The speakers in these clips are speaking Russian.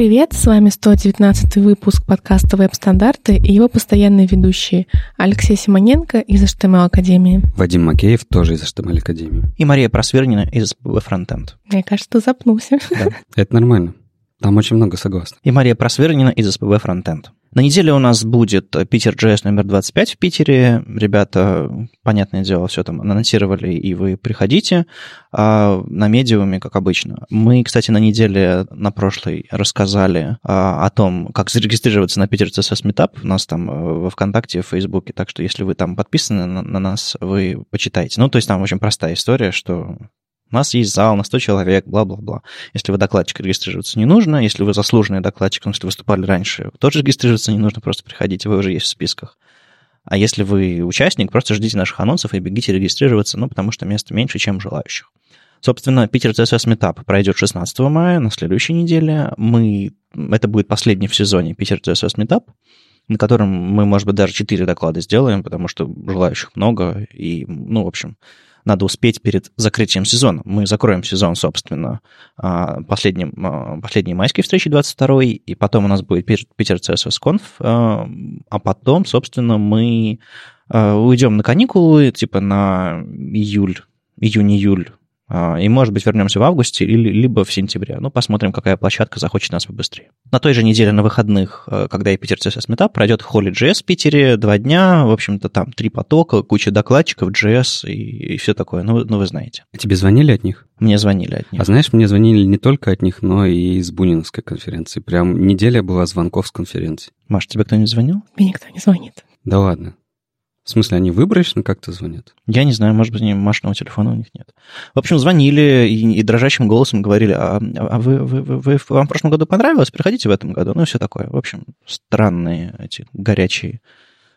привет! С вами 119 выпуск подкаста «Веб-стандарты» и его постоянные ведущие Алексей Симоненко из HTML Академии. Вадим Макеев тоже из HTML Академии. И Мария Просвернина из Frontend. Мне кажется, ты запнулся. Да. Это нормально. Там очень много согласных. И Мария Просвернина из SPB Frontend. На неделе у нас будет Питер JS номер 25 в Питере. Ребята, понятное дело, все там анонсировали, и вы приходите. А на медиуме, как обычно. Мы, кстати, на неделе на прошлой рассказали а, о том, как зарегистрироваться на Питер CSS Meetup. У нас там э, во ВКонтакте, в Фейсбуке. Так что, если вы там подписаны на, на нас, вы почитаете. Ну, то есть там очень простая история, что у нас есть зал на 100 человек, бла-бла-бла. Если вы докладчик, регистрироваться не нужно. Если вы заслуженный докладчик, ну, если выступали раньше, тоже регистрироваться не нужно, просто приходите, вы уже есть в списках. А если вы участник, просто ждите наших анонсов и бегите регистрироваться, ну, потому что места меньше, чем желающих. Собственно, Питер CSS Meetup пройдет 16 мая, на следующей неделе. Мы... Это будет последний в сезоне Питер CSS Meetup, на котором мы, может быть, даже 4 доклада сделаем, потому что желающих много, и, ну, в общем, надо успеть перед закрытием сезона. Мы закроем сезон, собственно, а, последним, а, последней майской встречи 22 и потом у нас будет Питер CSS Conf, а, а потом, собственно, мы уйдем на каникулы, типа на июль, июнь-июль и, может быть, вернемся в августе или, либо в сентябре. Ну, посмотрим, какая площадка захочет нас побыстрее. На той же неделе на выходных, э, когда и Питер CSS Meetup, пройдет Holy.js в Питере два дня. В общем-то, там три потока, куча докладчиков, JS и, и все такое. Ну, ну, вы знаете. А тебе звонили от них? Мне звонили от них. А знаешь, мне звонили не только от них, но и из Буниновской конференции. Прям неделя была звонков с конференции. Маш, тебе кто-нибудь звонил? Мне никто не звонит. Да ладно. В смысле, они выборочно как-то звонят? Я не знаю, может быть, машинного телефона у них нет. В общем, звонили и, и дрожащим голосом говорили, а, а вы, вы, вы, вы, вам в прошлом году понравилось? Приходите в этом году. Ну, и все такое. В общем, странные эти горячие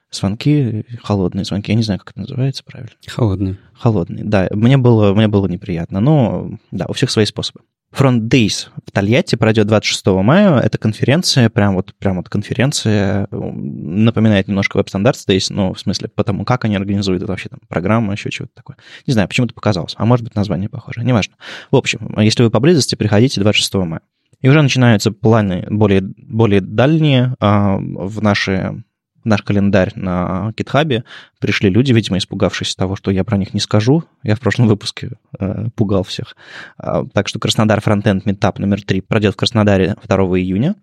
звонки, холодные звонки. Я не знаю, как это называется правильно. Холодные. Холодные, да. Мне было, мне было неприятно. Но, да, у всех свои способы. Front Days в Тольятти пройдет 26 мая. Это конференция, прям вот, прям вот конференция, напоминает немножко Web Standards Days, ну, в смысле, потому как они организуют это вообще там, программа, еще чего-то такое. Не знаю, почему-то показалось. А может быть, название похоже, неважно. В общем, если вы поблизости, приходите 26 мая. И уже начинаются планы более, более дальние а, в наши наш календарь на GitHub пришли люди, видимо, испугавшись того, что я про них не скажу. Я в прошлом выпуске э, пугал всех. А, так что Краснодар Frontend Meetup номер 3 пройдет в Краснодаре 2 июня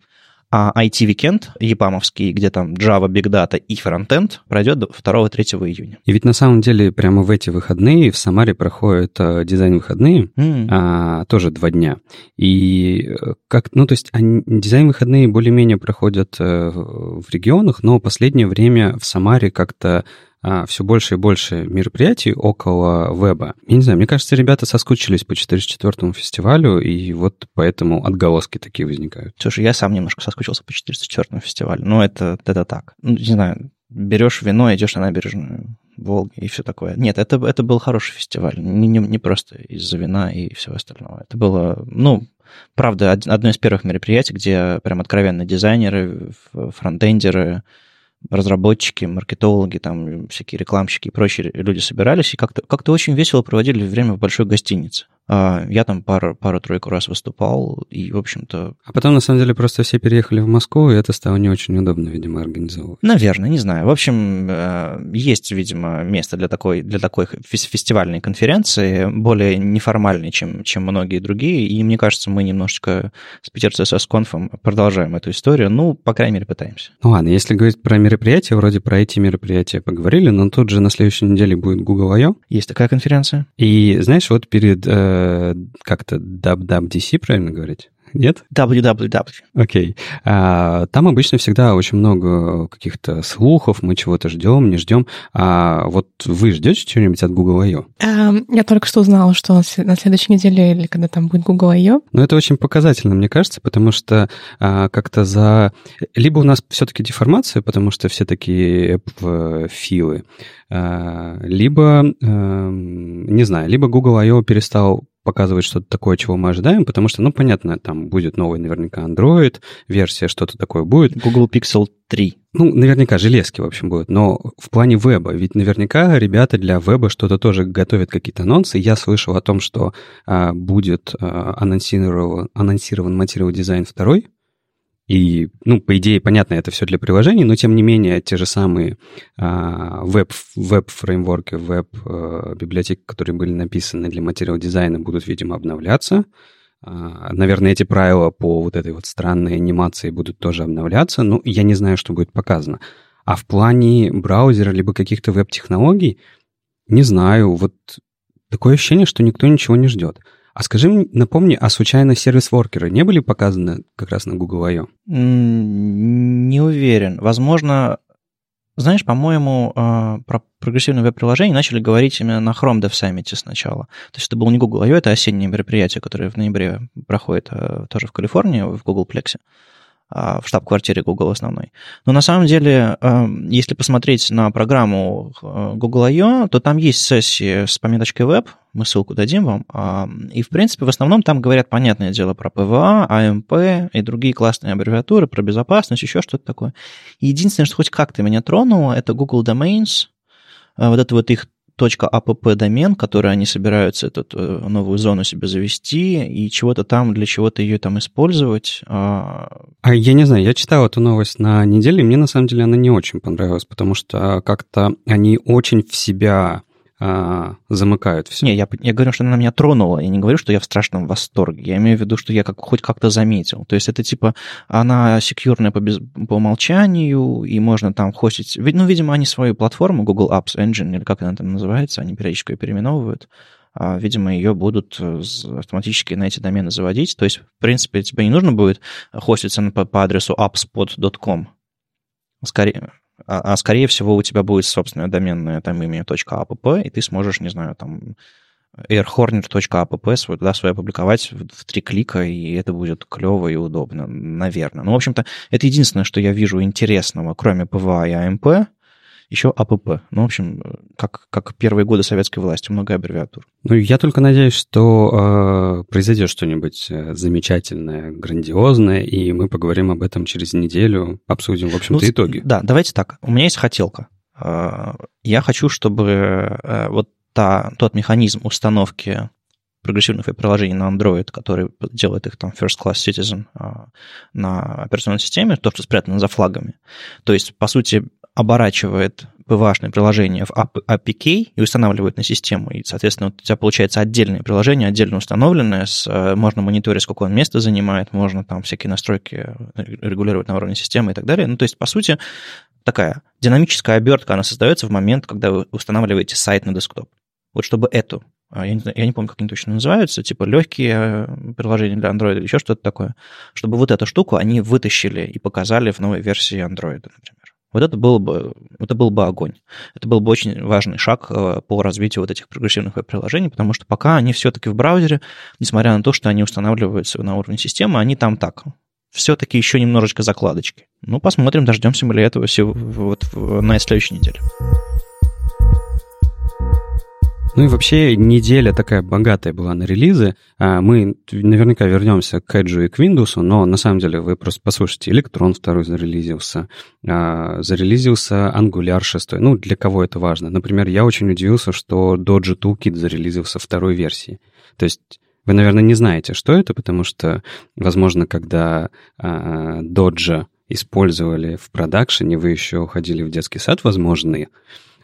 IT-weekend епамовский, где там Java, Big Data и фронтенд, пройдет 2-3 июня. И ведь на самом деле прямо в эти выходные в Самаре проходят э, дизайн-выходные, mm. а, тоже два дня. И э, как, ну, то есть они, дизайн-выходные более-менее проходят э, в регионах, но последнее время в Самаре как-то а, все больше и больше мероприятий около веба. Я не знаю, мне кажется, ребята соскучились по 404 фестивалю, и вот поэтому отголоски такие возникают. Слушай, я сам немножко соскучился по 404 фестивалю, но это, это так. Ну, не знаю, берешь вино, идешь на набережную Волги и все такое. Нет, это, это был хороший фестиваль, не, не, не просто из-за вина и всего остального. Это было, ну, правда, одно из первых мероприятий, где прям откровенно дизайнеры, фронтендеры, разработчики, маркетологи, там всякие рекламщики и прочие люди собирались и как-то как очень весело проводили время в большой гостинице. А, я там пару, пару-тройку раз выступал, и, в общем-то... А потом, на самом деле, просто все переехали в Москву, и это стало не очень удобно, видимо, организовывать. Наверное, не знаю. В общем, э, есть, видимо, место для такой, для такой фестивальной конференции, более неформальной, чем, чем многие другие, и мне кажется, мы немножечко с Питер CSS конфом продолжаем эту историю, ну, по крайней мере, пытаемся. Ну ладно, если говорить про мероприятия, вроде про эти мероприятия поговорили, но тут же на следующей неделе будет Google I.O. Есть такая конференция. И, знаешь, вот перед э, Э, как-то WWDC, правильно говорить? Нет? WWW. Окей. Okay. А, там обычно всегда очень много каких-то слухов, мы чего-то ждем, не ждем. А вот вы ждете чего-нибудь от Google I.O.? Um, я только что узнала, что на следующей неделе или когда там будет Google I.O. Ну, это очень показательно, мне кажется, потому что а, как-то за... Либо у нас все-таки деформация, потому что все такие app-филы, а, либо, а, не знаю, либо Google I.O. перестал показывать что-то такое, чего мы ожидаем, потому что, ну, понятно, там будет новый наверняка Android, версия, что-то такое будет. Google Pixel 3. Ну, наверняка железки, в общем, будут. Но в плане веба, ведь наверняка ребята для веба что-то тоже готовят, какие-то анонсы. Я слышал о том, что а, будет а, анонсирован, анонсирован материал дизайн второй, И, ну, по идее, понятно, это все для приложений, но тем не менее те же самые а, веб, веб-фреймворки, веб-библиотеки, которые были написаны для материал-дизайна, будут, видимо, обновляться. А, наверное, эти правила по вот этой вот странной анимации будут тоже обновляться. Ну, я не знаю, что будет показано. А в плане браузера либо каких-то веб-технологий, не знаю, вот такое ощущение, что никто ничего не ждет. А скажи напомни, а случайно сервис-воркеры не были показаны как раз на Google I.O.? Не уверен. Возможно, знаешь, по-моему, а, про прогрессивное веб-приложение начали говорить именно на Chrome Dev Summit сначала. То есть это был не Google I.O., это осеннее мероприятие, которое в ноябре проходит а, тоже в Калифорнии, в Google Plex. А, в штаб-квартире Google основной. Но на самом деле, эм, если посмотреть на программу э, Google I.O., то там есть сессии с пометочкой Web, мы ссылку дадим вам, а, и, в принципе, в основном там говорят, понятное дело, про PVA, AMP и другие классные аббревиатуры, про безопасность, еще что-то такое. единственное, что хоть как-то меня тронуло, это Google Domains, э, вот это вот их .app домен, который они собираются эту э, новую зону себе завести и чего-то там, для чего-то ее там использовать. А, а я не знаю, я читал эту новость на неделе, и мне на самом деле она не очень понравилась, потому что как-то они очень в себя а, замыкают все. Не, я, я говорю, что она меня тронула. Я не говорю, что я в страшном восторге. Я имею в виду, что я как, хоть как-то заметил. То есть это типа, она секьюрная по, без, по умолчанию, и можно там хостить... Ну, видимо, они свою платформу, Google Apps Engine, или как она там называется, они периодически ее переименовывают. А, видимо, ее будут э, автоматически на эти домены заводить. То есть, в принципе, тебе не нужно будет хоститься по, по адресу appspot.com. Скорее, а, а скорее всего у тебя будет собственное доменное там имя .app, и ты сможешь, не знаю, там airhornet.app свой, туда свое опубликовать в, три клика, и это будет клево и удобно, наверное. Ну, в общем-то, это единственное, что я вижу интересного, кроме PVA и AMP, еще АПП. Ну, в общем, как, как первые годы советской власти, много аббревиатур. Ну, я только надеюсь, что э, произойдет что-нибудь э, замечательное, грандиозное, и мы поговорим об этом через неделю, обсудим, в общем-то, ну, итоги. Да, давайте так. У меня есть хотелка. Э, я хочу, чтобы э, вот та, тот механизм установки прогрессивных приложений на Android, который делает их там First Class Citizen на операционной системе, то, что спрятано за флагами. То есть, по сути, оборачивает PVA приложение в APK и устанавливает на систему. И, соответственно, у тебя получается отдельное приложение, отдельно установленное, с, э, можно мониторить, сколько он места занимает, можно там всякие настройки регулировать на уровне системы и так далее. Ну, то есть, по сути, такая динамическая обертка, она создается в момент, когда вы устанавливаете сайт на десктоп. Вот чтобы эту, а, я не, я не помню, как они точно называются, типа легкие э, приложения для Android или еще что-то такое, чтобы вот эту штуку они вытащили и показали в новой версии Android, например. Вот это был бы, это был бы огонь. Это был бы очень важный шаг э, по развитию вот этих прогрессивных веб-приложений, потому что пока они все-таки в браузере, несмотря на то, что они устанавливаются на уровне системы, они там так, все-таки еще немножечко закладочки. Ну, посмотрим, дождемся мы ли этого вот на следующей неделе. Ну и вообще неделя такая богатая была на релизы. А, мы наверняка вернемся к Edge и к Windows, но на самом деле вы просто послушайте. Electron второй зарелизился, а, зарелизился Angular 6. Ну, для кого это важно? Например, я очень удивился, что Dojo Toolkit зарелизился второй версии. То есть вы, наверное, не знаете, что это, потому что, возможно, когда а, Dojo использовали в продакшене, вы еще уходили в детский сад, возможно,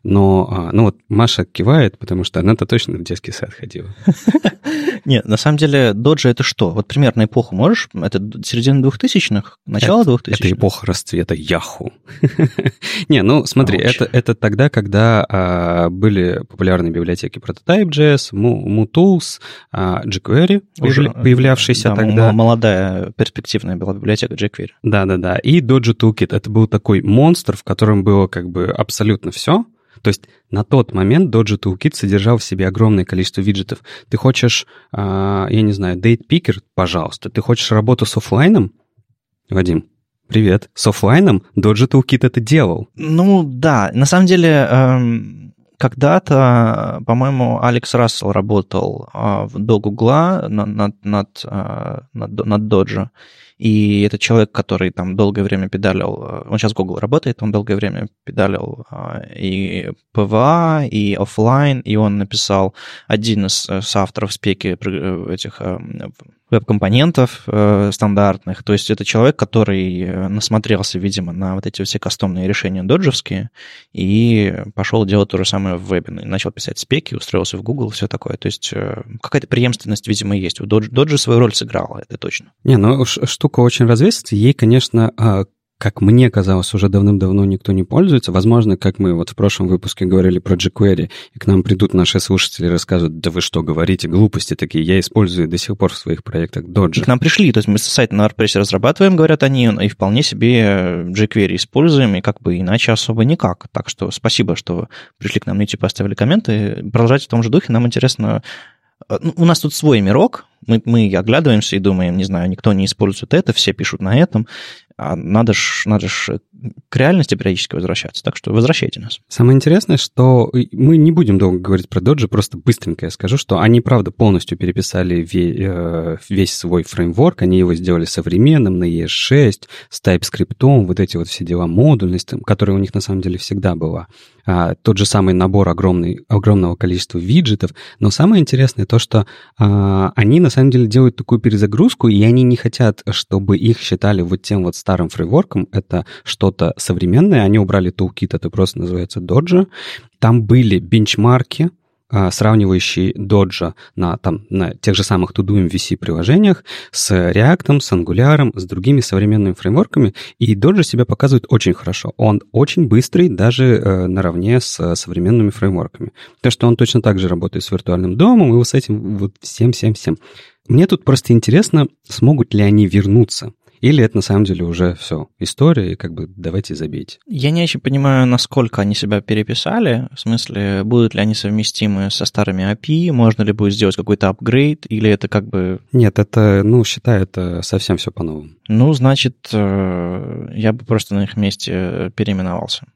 но, а, ну вот Маша кивает, потому что она-то точно в детский сад ходила. Нет, на самом деле, доджи это что? Вот примерно эпоху можешь? Это середина двухтысячных, начало двухтысячных? Это эпоха расцвета Яху. Не, ну смотри, это, это тогда, когда а, были популярны библиотеки Prototype.js, MooTools, а, jQuery, Уже, появлявшийся да, тогда. Молодая перспективная была библиотека jQuery. Да-да-да. И Dojo Toolkit. Это был такой монстр, в котором было как бы абсолютно все. То есть на тот момент Dojo Toolkit содержал в себе огромное количество виджетов. Ты хочешь, а, я не знаю, date picker, пожалуйста. Ты хочешь работу с офлайном, Вадим? Привет. С офлайном Dojo Toolkit это делал. Ну да, на самом деле эм, когда-то, по-моему, Алекс Рассел работал э, до Гугла над, над, над, э, над, над. И это человек, который там долгое время педалил, э, он сейчас в Google работает, он долгое время педалил а, и PWA, и офлайн, и он написал один из э, авторов спеки э, этих веб-компонентов э, стандартных. То есть это человек, который э, насмотрелся, видимо, на вот эти все кастомные решения Dojo вские и пошел делать то же самое в вебе. Начал писать спеки, устроился в Google, все такое. То есть э, какая-то преемственность, видимо, есть. У Dojo свою роль сыграла, это точно. Не, ну штука очень развесится. Ей, конечно, а, как мне казалось, уже давным-давно никто не пользуется. Возможно, как мы вот в прошлом выпуске говорили про jQuery, и к нам придут наши слушатели и расскажут, да вы что, говорите глупости такие, я использую до сих пор в своих проектах Dodge. И к нам пришли, то есть мы сайт на WordPress разрабатываем, говорят они, и вполне себе jQuery используем, и как бы иначе особо никак. Так что спасибо, что пришли к нам на YouTube, оставили комменты. Продолжайте в том же духе, нам интересно, э, ну, у нас тут свой мирок, мы, мы оглядываемся и думаем, не знаю, никто не использует это, все пишут на этом а надо ж, надо ж к реальности периодически возвращаться. Так что возвращайте нас. Самое интересное, что мы не будем долго говорить про Доджи, просто быстренько я скажу, что они, правда, полностью переписали э, весь свой фреймворк, они его сделали современным на ES6, с TypeScript, вот эти вот все дела, модульность, которая у них на самом деле всегда была. А, тот же самый набор огромный, огромного количества виджетов. Но самое интересное то, что а, они на самом деле делают такую перезагрузку, и они не хотят, чтобы их считали вот тем вот старым фрейворком. Это что-то современное. Они убрали toolkit, это просто называется Dojo. Там были бенчмарки, сравнивающий Dodge на, там, на тех же самых To-Do MVC приложениях с React, с Angular, с другими современными фреймворками, и Dodge себя показывает очень хорошо. Он очень быстрый даже э, наравне с современными фреймворками. То, что он точно так же работает с виртуальным домом, и вот с этим вот всем-всем-всем. Мне тут просто интересно, смогут ли они вернуться или это на самом деле уже все история, и как бы давайте забейте. Я не очень понимаю, насколько они себя переписали. В смысле, будут ли они совместимы со старыми API, можно ли будет сделать какой-то апгрейд, или это как бы... Нет, это, ну, считай, это совсем все по-новому. Ну, значит, э, я бы просто на их месте переименовался.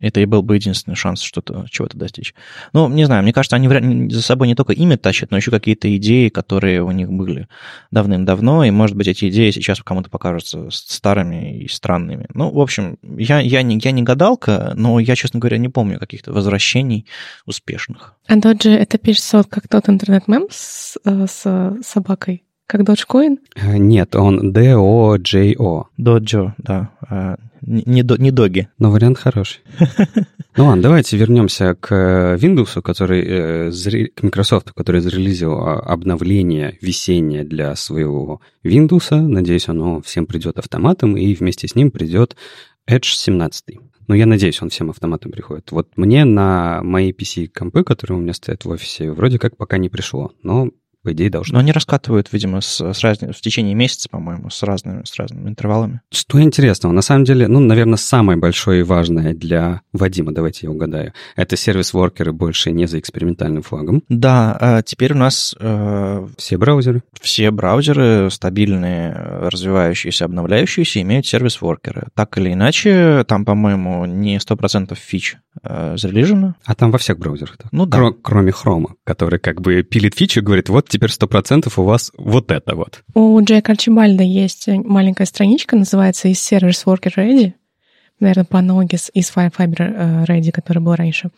Это и был бы единственный шанс что-то, чего-то достичь. Ну, не знаю, мне кажется, они за собой не только имя тащат, но еще какие-то идеи, которые у них были давным-давно, и, может быть, эти идеи сейчас кому-то покажутся старыми и странными. Ну, в общем, я, я, не, я не гадалка, но я, честно говоря, не помню каких-то возвращений успешных. А Доджи это пишется вот как тот интернет-мем с, э, с собакой? Как Dogecoin? Э, нет, он D-O-J-O. Доджо, да. Э, не, до, не доги. Но вариант хороший. Ну ладно, давайте вернемся к Windows, который, к Microsoft, который зарелизил а, обновление весеннее для своего Windows. Надеюсь, оно всем придет автоматом, и вместе с ним придет Edge 17. Но я надеюсь, он всем автоматом приходит. Вот мне на мои PC-компы, которые у меня стоят в офисе, вроде как пока не пришло. Но по идее, должно. Но они раскатывают, видимо, с, с раз... в течение месяца, по-моему, с разными, с разными интервалами. Что интересного? На самом деле, ну, наверное, самое большое и важное для Вадима, давайте я угадаю, это сервис-воркеры больше не за экспериментальным флагом. Да, а теперь у нас... Э, все браузеры? Все браузеры стабильные, развивающиеся, обновляющиеся, имеют сервис-воркеры. Так или иначе, там, по-моему, не 100% фич э, зарелижено. А там во всех браузерах? Ну да. Кро- кроме Chrome, который как бы пилит фичу и говорит, вот теперь 100% у вас вот это вот. У Джейка Арчибальда есть маленькая страничка, называется «Is Service Worker Ready?» Наверное, по аналогии с Is Fiber э, Ready, который был раньше.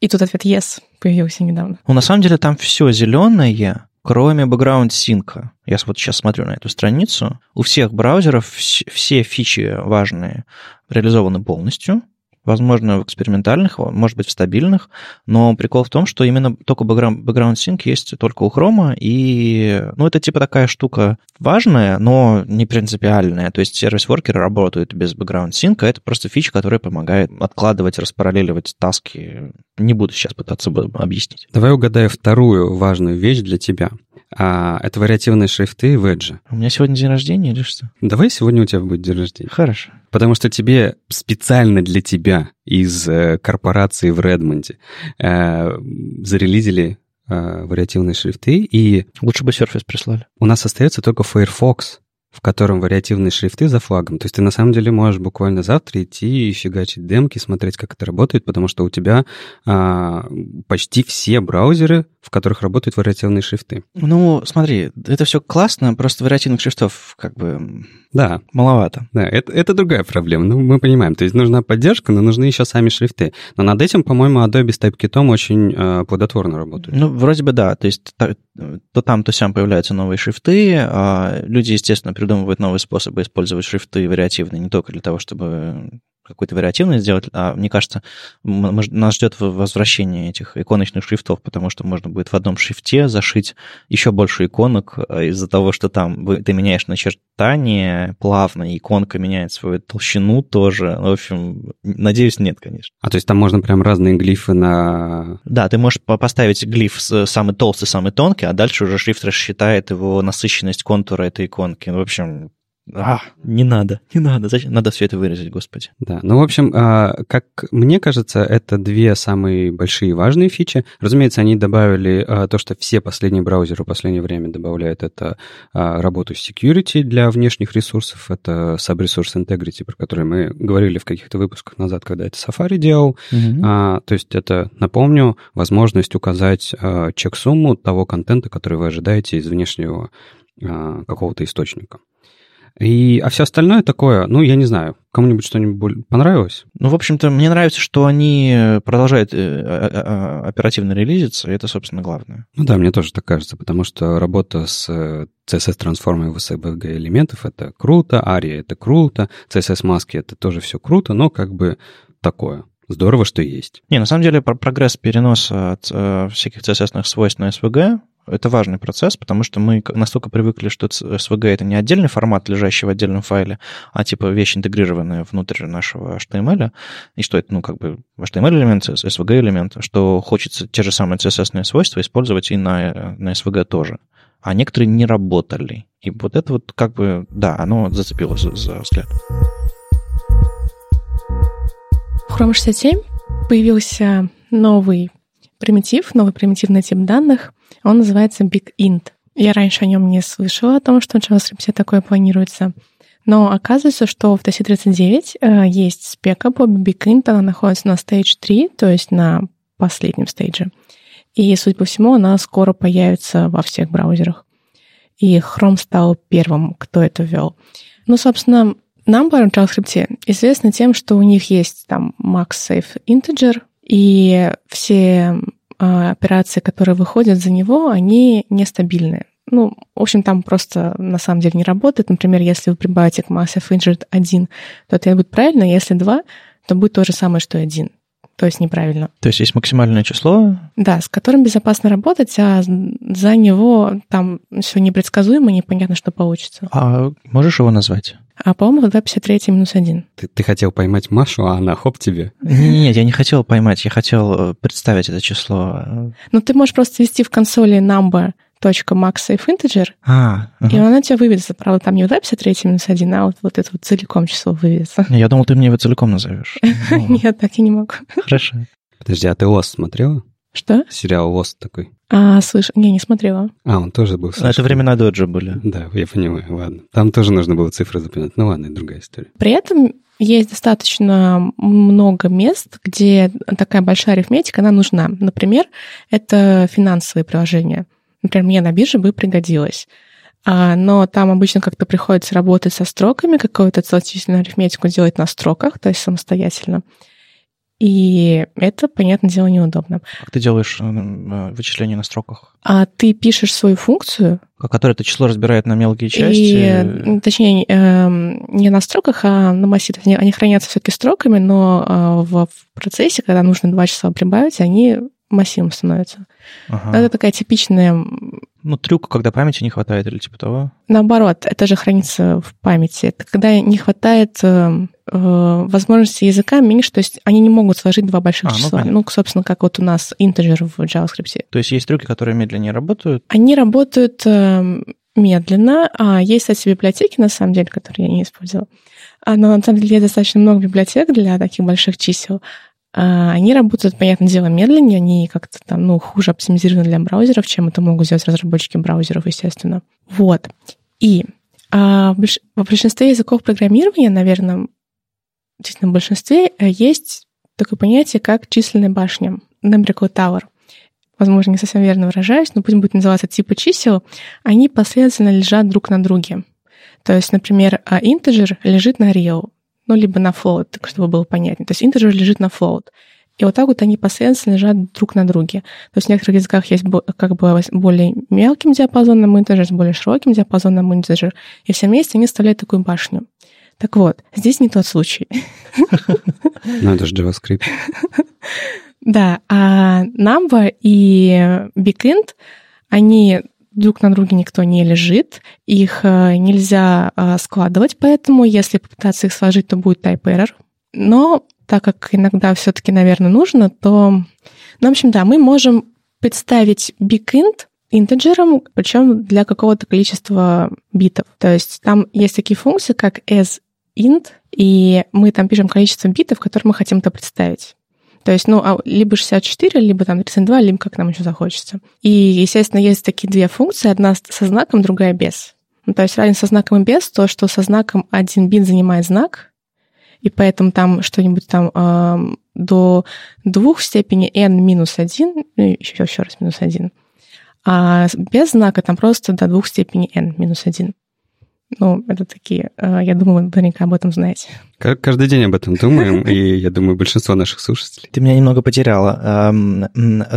И тут ответ «Yes» появился недавно. Ну, на самом деле там все зеленое, кроме background синка. Я вот сейчас смотрю на эту страницу. У всех браузеров все фичи важные реализованы полностью возможно, в экспериментальных, может быть, в стабильных, но прикол в том, что именно только background, sync есть только у Chrome, и, ну, это типа такая штука важная, но не принципиальная, то есть сервис-воркеры работают без background sync, а это просто фича, которая помогает откладывать, распараллеливать таски. Не буду сейчас пытаться объяснить. Давай угадаю вторую важную вещь для тебя. А, это вариативные шрифты и веджи. У меня сегодня день рождения или что? Давай сегодня у тебя будет день рождения. Хорошо. Потому что тебе специально для тебя из э, корпорации в Редмонде э, зарелизили э, вариативные шрифты, и... Лучше бы Surface прислали. У нас остается только Firefox в котором вариативные шрифты за флагом. То есть ты на самом деле можешь буквально завтра идти и фигачить демки, смотреть, как это работает, потому что у тебя а, почти все браузеры, в которых работают вариативные шрифты. Ну, смотри, это все классно, просто вариативных шрифтов как бы да. маловато. Да, это, это другая проблема. Ну, мы понимаем. То есть нужна поддержка, но нужны еще сами шрифты. Но над этим, по-моему, Adobe с TypeKit очень э, плодотворно работает. Ну, вроде бы да. То есть то, то там, то сям появляются новые шрифты. А люди, естественно, придумывают новые способы использовать шрифты вариативные не только для того, чтобы какую-то вариативность сделать, а мне кажется, нас ждет возвращение этих иконочных шрифтов, потому что можно будет в одном шрифте зашить еще больше иконок а, из-за того, что там ты меняешь начертание плавно, иконка меняет свою толщину тоже. В общем, надеюсь, нет, конечно. А то есть там можно прям разные глифы на... Да, ты можешь поставить глиф самый толстый, самый тонкий, а дальше уже шрифт рассчитает его насыщенность контура этой иконки. В общем, а, не надо, не надо. Зачем? Надо все это вырезать, господи. Да, ну, в общем, а, как мне кажется, это две самые большие важные фичи. Разумеется, они добавили а, то, что все последние браузеры в последнее время добавляют, это а, работу с security для внешних ресурсов, это sub-resource integrity, про который мы говорили в каких-то выпусках назад, когда это Safari делал. Mm-hmm. То есть это, напомню, возможность указать чек-сумму того контента, который вы ожидаете из внешнего какого-то источника. И, а все остальное такое, ну, я не знаю, кому-нибудь что-нибудь понравилось? Ну, в общем-то, мне нравится, что они продолжают э, э, э, оперативно релизиться, и это, собственно, главное. Ну да, мне тоже так кажется, потому что работа с CSS-трансформой в SVG элементов — это круто, ARIA — это круто, CSS-маски — это тоже все круто, но как бы такое. Здорово, что есть. Не, на самом деле прогресс переноса от э, всяких CSS свойств на SVG это важный процесс, потому что мы настолько привыкли, что SVG — это не отдельный формат, лежащий в отдельном файле, а типа вещь, интегрированная внутрь нашего HTML, и что это, ну, как бы HTML-элемент, SVG-элемент, что хочется те же самые CSS свойства использовать и на, на SVG тоже. А некоторые не работали. И вот это вот как бы, да, оно зацепило за, за взгляд. В Chrome 67 появился новый примитив, новый примитивный тип данных — он называется BigInt. Я раньше о нем не слышала, о том, что в JavaScript такое планируется. Но оказывается, что в TC39 э, есть спека по BigInt, она находится на Stage 3, то есть на последнем стейдже. И, судя по всему, она скоро появится во всех браузерах. И Chrome стал первым, кто это ввел. Ну, собственно, нам в JavaScript известно тем, что у них есть там max safe integer, и все операции, которые выходят за него, они нестабильные. Ну, в общем, там просто на самом деле не работает. Например, если вы прибавите к массе Fidget 1, то это будет правильно, если 2, то будет то же самое, что и 1 то есть неправильно. То есть есть максимальное число? Да, с которым безопасно работать, а за него там все непредсказуемо, непонятно, что получится. А можешь его назвать? А, по-моему, 253 минус 1. Ты, ты хотел поймать Машу, а она хоп тебе. Нет, я не хотел поймать, я хотел э, представить это число. Ну, ты можешь просто ввести в консоли number .maxsafeinteger, а, угу. и он у тебя выведется. Правда, там не вот 53 минус 1, а вот, вот это вот целиком число выведется. Я думал, ты мне его целиком назовешь. Нет, так я не могу. Хорошо. Подожди, а ты Lost смотрела? Что? Сериал Lost такой. А, слышь, не, не смотрела. А, он тоже был. Это времена Доджа были. Да, я понимаю, ладно. Там тоже нужно было цифры запоминать. Ну ладно, это другая история. При этом есть достаточно много мест, где такая большая арифметика, она нужна. Например, это финансовые приложения. Например, мне на бирже бы пригодилось. А, но там обычно как-то приходится работать со строками, какую-то целочисленную арифметику делать на строках, то есть самостоятельно. И это, понятное дело, неудобно. Как ты делаешь э, э, вычисления на строках? А ты пишешь свою функцию. Которая это число разбирает на мелкие части. И, точнее, эм, не на строках, а на массивах. Они, хранятся все-таки строками, но э, в процессе, когда нужно два числа прибавить, они массивом становятся. Ага. Это такая типичная... Ну, трюк, когда памяти не хватает или типа того? Наоборот, это же хранится в памяти. Это когда не хватает э, э возможности языка меньше, то есть они не могут сложить два больших а, ну, числа. Ну, ну, собственно, как вот у нас integer в JavaScript. То есть есть трюки, которые медленнее работают? Они работают э, медленно, а есть, кстати, библиотеки, на самом деле, которые я не использовала. А, но на самом деле есть достаточно много библиотек для таких больших чисел. А, они работают, понятное дело, медленнее, они как-то там, ну, хуже оптимизированы для браузеров, чем это могут сделать разработчики браузеров, естественно. Вот. И А в большинстве языков программирования, наверное, в большинстве, э, есть такое понятие, как численная башня, numerical tower. Возможно, не совсем верно выражаюсь, но пусть будет называться типы чисел, они последовательно лежат друг на друге. То есть, например, integer лежит на real, ну, либо на float, так чтобы было понятнее. То есть integer лежит на float. И вот так вот они последовательно лежат друг на друге. То есть в некоторых языках есть как бы более мелким диапазоном интеджер, более широким диапазоном интеджер, и все вместе они составляют такую башню. Так вот, здесь не тот случай. Ну, это же JavaScript. Да, а Number и BigInt, они друг на друге никто не лежит, их э, нельзя э, складывать, поэтому если попытаться их сложить, то будет type error. Но так как иногда все-таки, наверное, нужно, то, ну, в общем, да, мы можем представить bigint интеджером, причем для какого-то количества битов. То есть там есть такие функции, как as int, и мы там пишем количество битов, которые мы хотим это представить. То есть, ну, а либо 64, либо там 32, либо как нам еще захочется. И, естественно, есть такие две функции, одна со знаком, другая без. Ну, то есть разница со знаком и без, то, что со знаком один бит занимает знак, и поэтому там что-нибудь там э, до двух степени n минус 1, ну, еще, еще раз минус 1, а без знака там просто до двух степени n минус 1. Ну, это такие, э, я думаю, вы наверняка об этом знаете. Каждый день об этом думаем, и я думаю, большинство наших слушателей. Ты меня немного потеряла.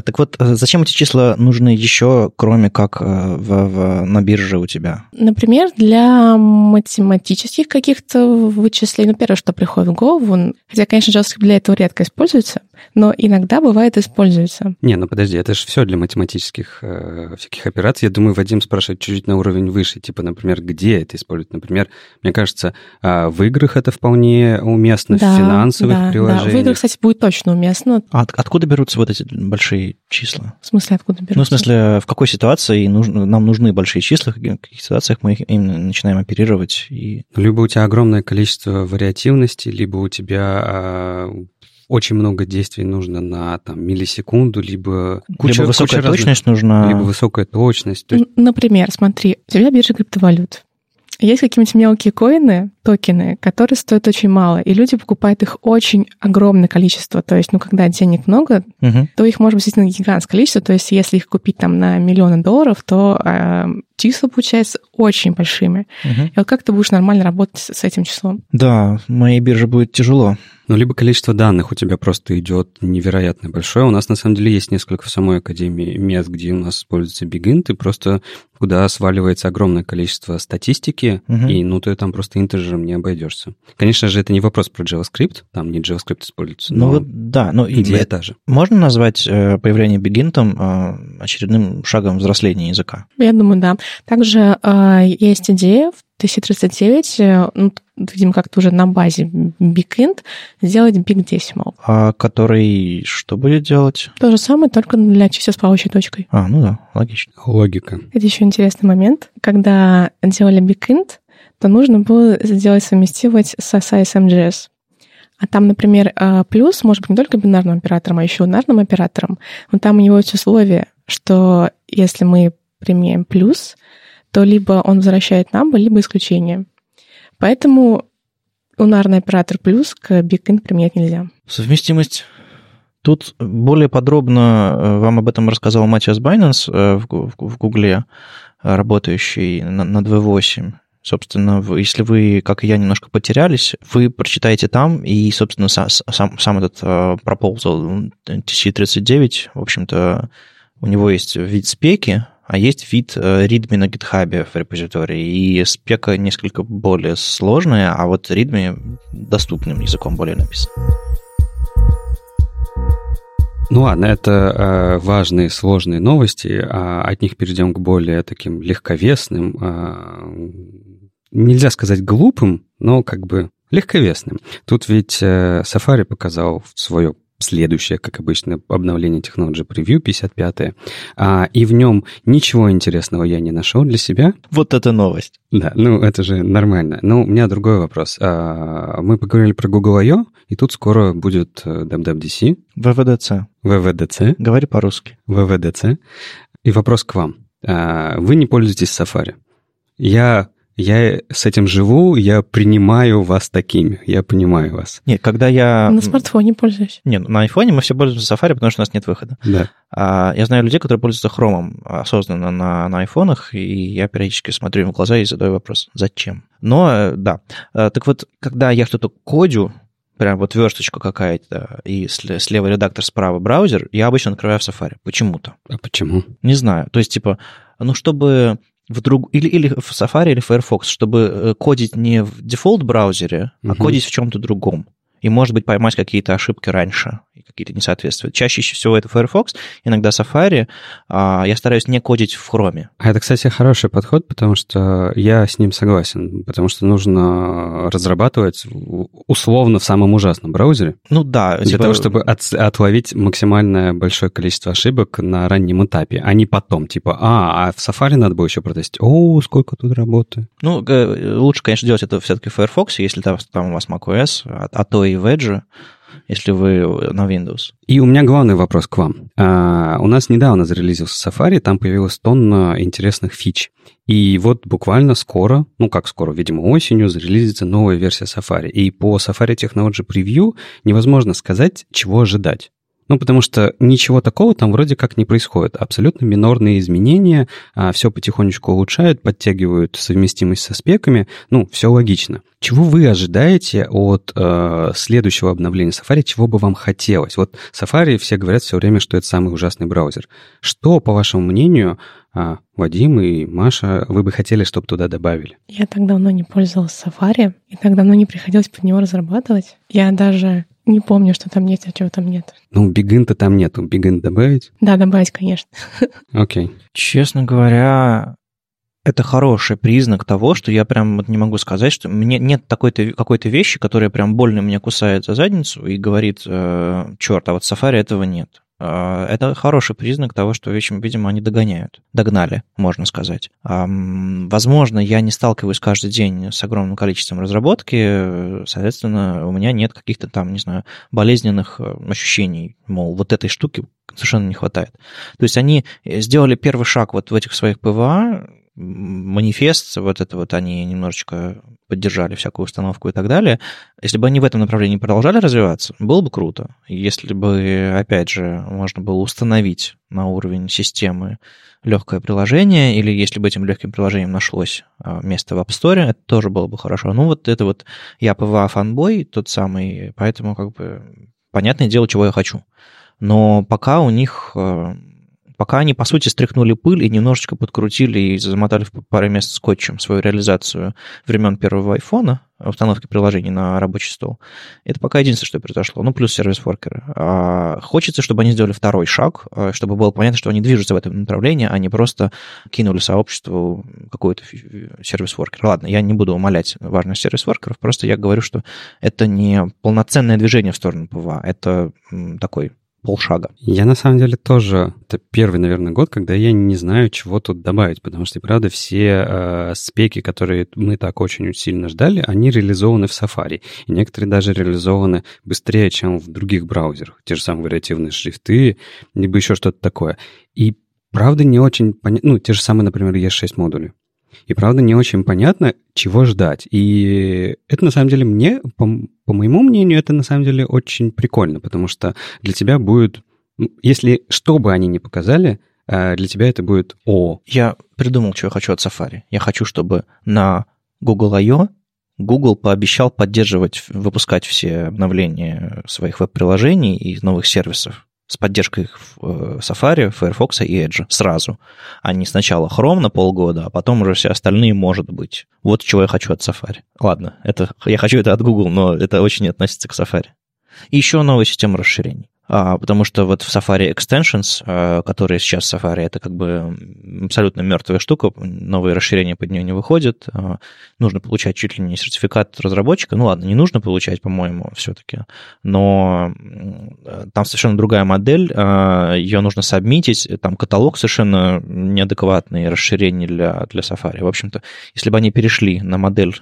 Так вот, зачем эти числа нужны еще, кроме как э, в, в, на бирже у тебя? Например, для математических каких-то вычислений. Ну, первое, что приходит в голову, хотя, конечно, JavaScript для этого редко используется, но иногда бывает используется. Не, ну подожди, это же все для математических э, всяких операций. Я думаю, Вадим спрашивает чуть-чуть на уровень выше, типа, например, где это используют. Например, мне кажется, э, в играх это вполне уместно да, в финансовых да, приложениях. Да. В играх, кстати, будет точно уместно. А от, откуда берутся вот эти большие числа? В смысле, откуда берутся? Ну, в смысле, в какой ситуации нужно, нам нужны большие числа, в каких ситуациях мы их именно начинаем оперировать? И... Либо у тебя огромное количество вариативности, либо у тебя а, очень много действий нужно на там, миллисекунду, либо куча, либо высокая куча точность разных, нужна. Либо высокая точность. Есть... Например, смотри, у тебя биржа криптовалют. Есть какие-нибудь мелкие коины, токены, которые стоят очень мало, и люди покупают их очень огромное количество. То есть, ну, когда денег много, uh-huh. то их может быть действительно гигантское количество. То есть, если их купить там на миллионы долларов, то э, числа получаются очень большими. Uh-huh. И вот как ты будешь нормально работать с, этим числом? Да, моей бирже будет тяжело. Ну, либо количество данных у тебя просто идет невероятно большое. У нас, на самом деле, есть несколько в самой Академии мест, где у нас используется BigInt, и просто куда сваливается огромное количество статистики, угу. и ну ты там просто интеджером не обойдешься. Конечно же, это не вопрос про JavaScript, там не JavaScript используется, ну, вот, да, но идея та же. Можно назвать э, появление BigInt э, очередным шагом взросления языка? Я думаю, да. Также э, есть идея в TC39, ну, видимо, как-то уже на базе BigInt, сделать Big Decimal. А который что будет делать? То же самое, только для чисел с плавающей точкой. А, ну да, логично. Логика. Это еще интересный момент. Когда делали BigInt, то нужно было сделать совместимость со SciSMGS. А там, например, а, плюс может быть не только бинарным оператором, а еще унарным оператором. Но там у него есть условие, что если мы применяем плюс, то либо он возвращает нам, либо исключение. Поэтому унарный оператор плюс к BigInt применять нельзя. Совместимость Тут более подробно э, вам об этом рассказал Матиас Байнанс э, в Гугле, работающий над V8. Собственно, если вы, как и я, немножко потерялись, вы прочитаете там, и, собственно, сам, сам этот э, proposal TC39, в общем-то, у него есть вид спеки, а есть вид readme на GitHub в репозитории, и спека несколько более сложная, а вот readme доступным языком более написан. Ну ладно, это э, важные, сложные новости, а от них перейдем к более таким легковесным, э, нельзя сказать глупым, но как бы легковесным. Тут ведь э, Safari показал свое следующее, как обычно, обновление Technology Preview 55 а, и в нем ничего интересного я не нашел для себя. Вот это новость. Да, ну это же нормально. Но у меня другой вопрос. А, мы поговорили про Google I.O., и тут скоро будет WWDC. WWDC. WWDC. Говори по-русски. WWDC. И вопрос к вам. А, вы не пользуетесь Safari. Я я с этим живу, я принимаю вас такими, я понимаю вас. Нет, когда я... На смартфоне пользуюсь. Нет, на айфоне мы все пользуемся Safari, потому что у нас нет выхода. Да. А я знаю людей, которые пользуются хромом осознанно на, на айфонах, и я периодически смотрю им в глаза и задаю вопрос, зачем? Но, э, да. Э, так вот, когда я что-то кодю, прям вот версточка какая-то, и слева редактор, справа браузер, я обычно открываю в Safari. Почему-то. А почему? Не знаю. То есть, типа, ну, чтобы в друг... или, или в Safari, или Firefox, чтобы э, кодить не в дефолт браузере, угу. а кодить в чем-то другом и, может быть, поймать какие-то ошибки раньше, какие-то несоответствия. Чаще всего это Firefox, иногда Safari. А я стараюсь не кодить в Chrome. А это, кстати, хороший подход, потому что я с ним согласен, потому что нужно разрабатывать условно в самом ужасном браузере. Ну да. Для типа... того, чтобы от, отловить максимальное большое количество ошибок на раннем этапе, а не потом, типа, а, а в Safari надо было еще протестить. О, сколько тут работы. Ну, лучше, конечно, делать это все-таки в Firefox, если там, там у вас macOS, а, а то и в Edge, если вы на Windows. И у меня главный вопрос к вам. А, у нас недавно зарелизился Safari, там появилась тонна интересных фич. И вот буквально скоро, ну как скоро, видимо, осенью зарелизится новая версия Safari. И по Safari Technology Preview невозможно сказать, чего ожидать. Ну, потому что ничего такого там вроде как не происходит. Абсолютно минорные изменения, а, все потихонечку улучшают, подтягивают совместимость со спеками. Ну, все логично. Чего вы ожидаете от э, следующего обновления Safari? Чего бы вам хотелось? Вот Safari все говорят все время, что это самый ужасный браузер. Что, по вашему мнению, э, Вадим и Маша, вы бы хотели, чтобы туда добавили? Я так давно не пользовалась Safari, и так давно не приходилось под него разрабатывать. Я даже не помню, что там есть, а чего там нет. Ну, бигин-то там нету. Бигин добавить? Да, добавить, конечно. Окей. Okay. Честно говоря, это хороший признак того, что я прям вот не могу сказать, что мне нет такой-то какой-то вещи, которая прям больно меня кусает за задницу и говорит, э, черт, а вот Safari этого нет. А, это хороший признак того, что, видимо, они догоняют. Догнали, можно сказать. Возможно, я не сталкиваюсь каждый день с огромным количеством разработки, соответственно, у меня нет каких-то там, не знаю, болезненных э, ощущений, мол, вот этой штуки совершенно не хватает. То есть они сделали первый шаг вот в этих своих PWA, манифест, вот это вот они немножечко поддержали всякую установку и так далее. Если бы они в этом направлении продолжали развиваться, было бы круто. Если бы, опять же, можно было установить на уровень системы легкое приложение, или если бы этим легким приложением нашлось а, место в App Store, это тоже было бы хорошо. Ну, вот это вот я PWA fanboy тот самый, поэтому как бы понятное дело, чего я хочу. Но пока у них а, пока они, по сути, стряхнули пыль и немножечко подкрутили и замотали в пару мест скотчем свою реализацию времен первого айфона, установки приложений на рабочий стол. Это пока единственное, что произошло. Ну, плюс service worker ы. А хочется, чтобы они сделали второй шаг, а, чтобы было понятно, что они движутся в этом направлении, а не просто кинули сообществу какой-то service worker. Ладно, я не буду умалять важность service worker ов, просто я говорю, что это не полноценное движение в сторону PWA, это такой полшага. Я на самом деле тоже, это первый, наверное, год, когда я не знаю, чего тут добавить, потому что, правда, все э, спеки, которые мы так очень сильно ждали, они реализованы в Safari. И некоторые даже реализованы быстрее, чем в других браузерах. Те же самые вариативные шрифты, либо еще что-то такое. И правда не очень понятно, ну, те же самые, например, ES6 модули. И правда не очень понятно, чего ждать. И это на самом деле мне, по, по моему мнению, это на самом деле очень прикольно, потому что для тебя будет, ну, если что бы они ни показали, э, для тебя это будет о. Я придумал, что я хочу от Safari. Я хочу, чтобы на Google I.O. Google пообещал поддерживать, выпускать все обновления своих веб-приложений и новых сервисов с поддержкой э, Safari, Firefox и Edge сразу, а не сначала Chrome на полгода, а потом уже все остальные, может быть. Вот чего я хочу от Safari. Ладно, это, я хочу это от Google, но это очень относится к Safari. И еще новая система расширений. А, потому что вот в Safari Extensions, а, которые сейчас в Safari, это как бы абсолютно мертвая штука, новые расширения под нее не выходят, а, нужно получать чуть ли не сертификат разработчика, ну ладно, не нужно получать, по-моему, все-таки, но там совершенно другая модель, ее нужно сабмитить, там каталог совершенно неадекватный, расширение для, для Safari. В общем-то, если бы они перешли на модель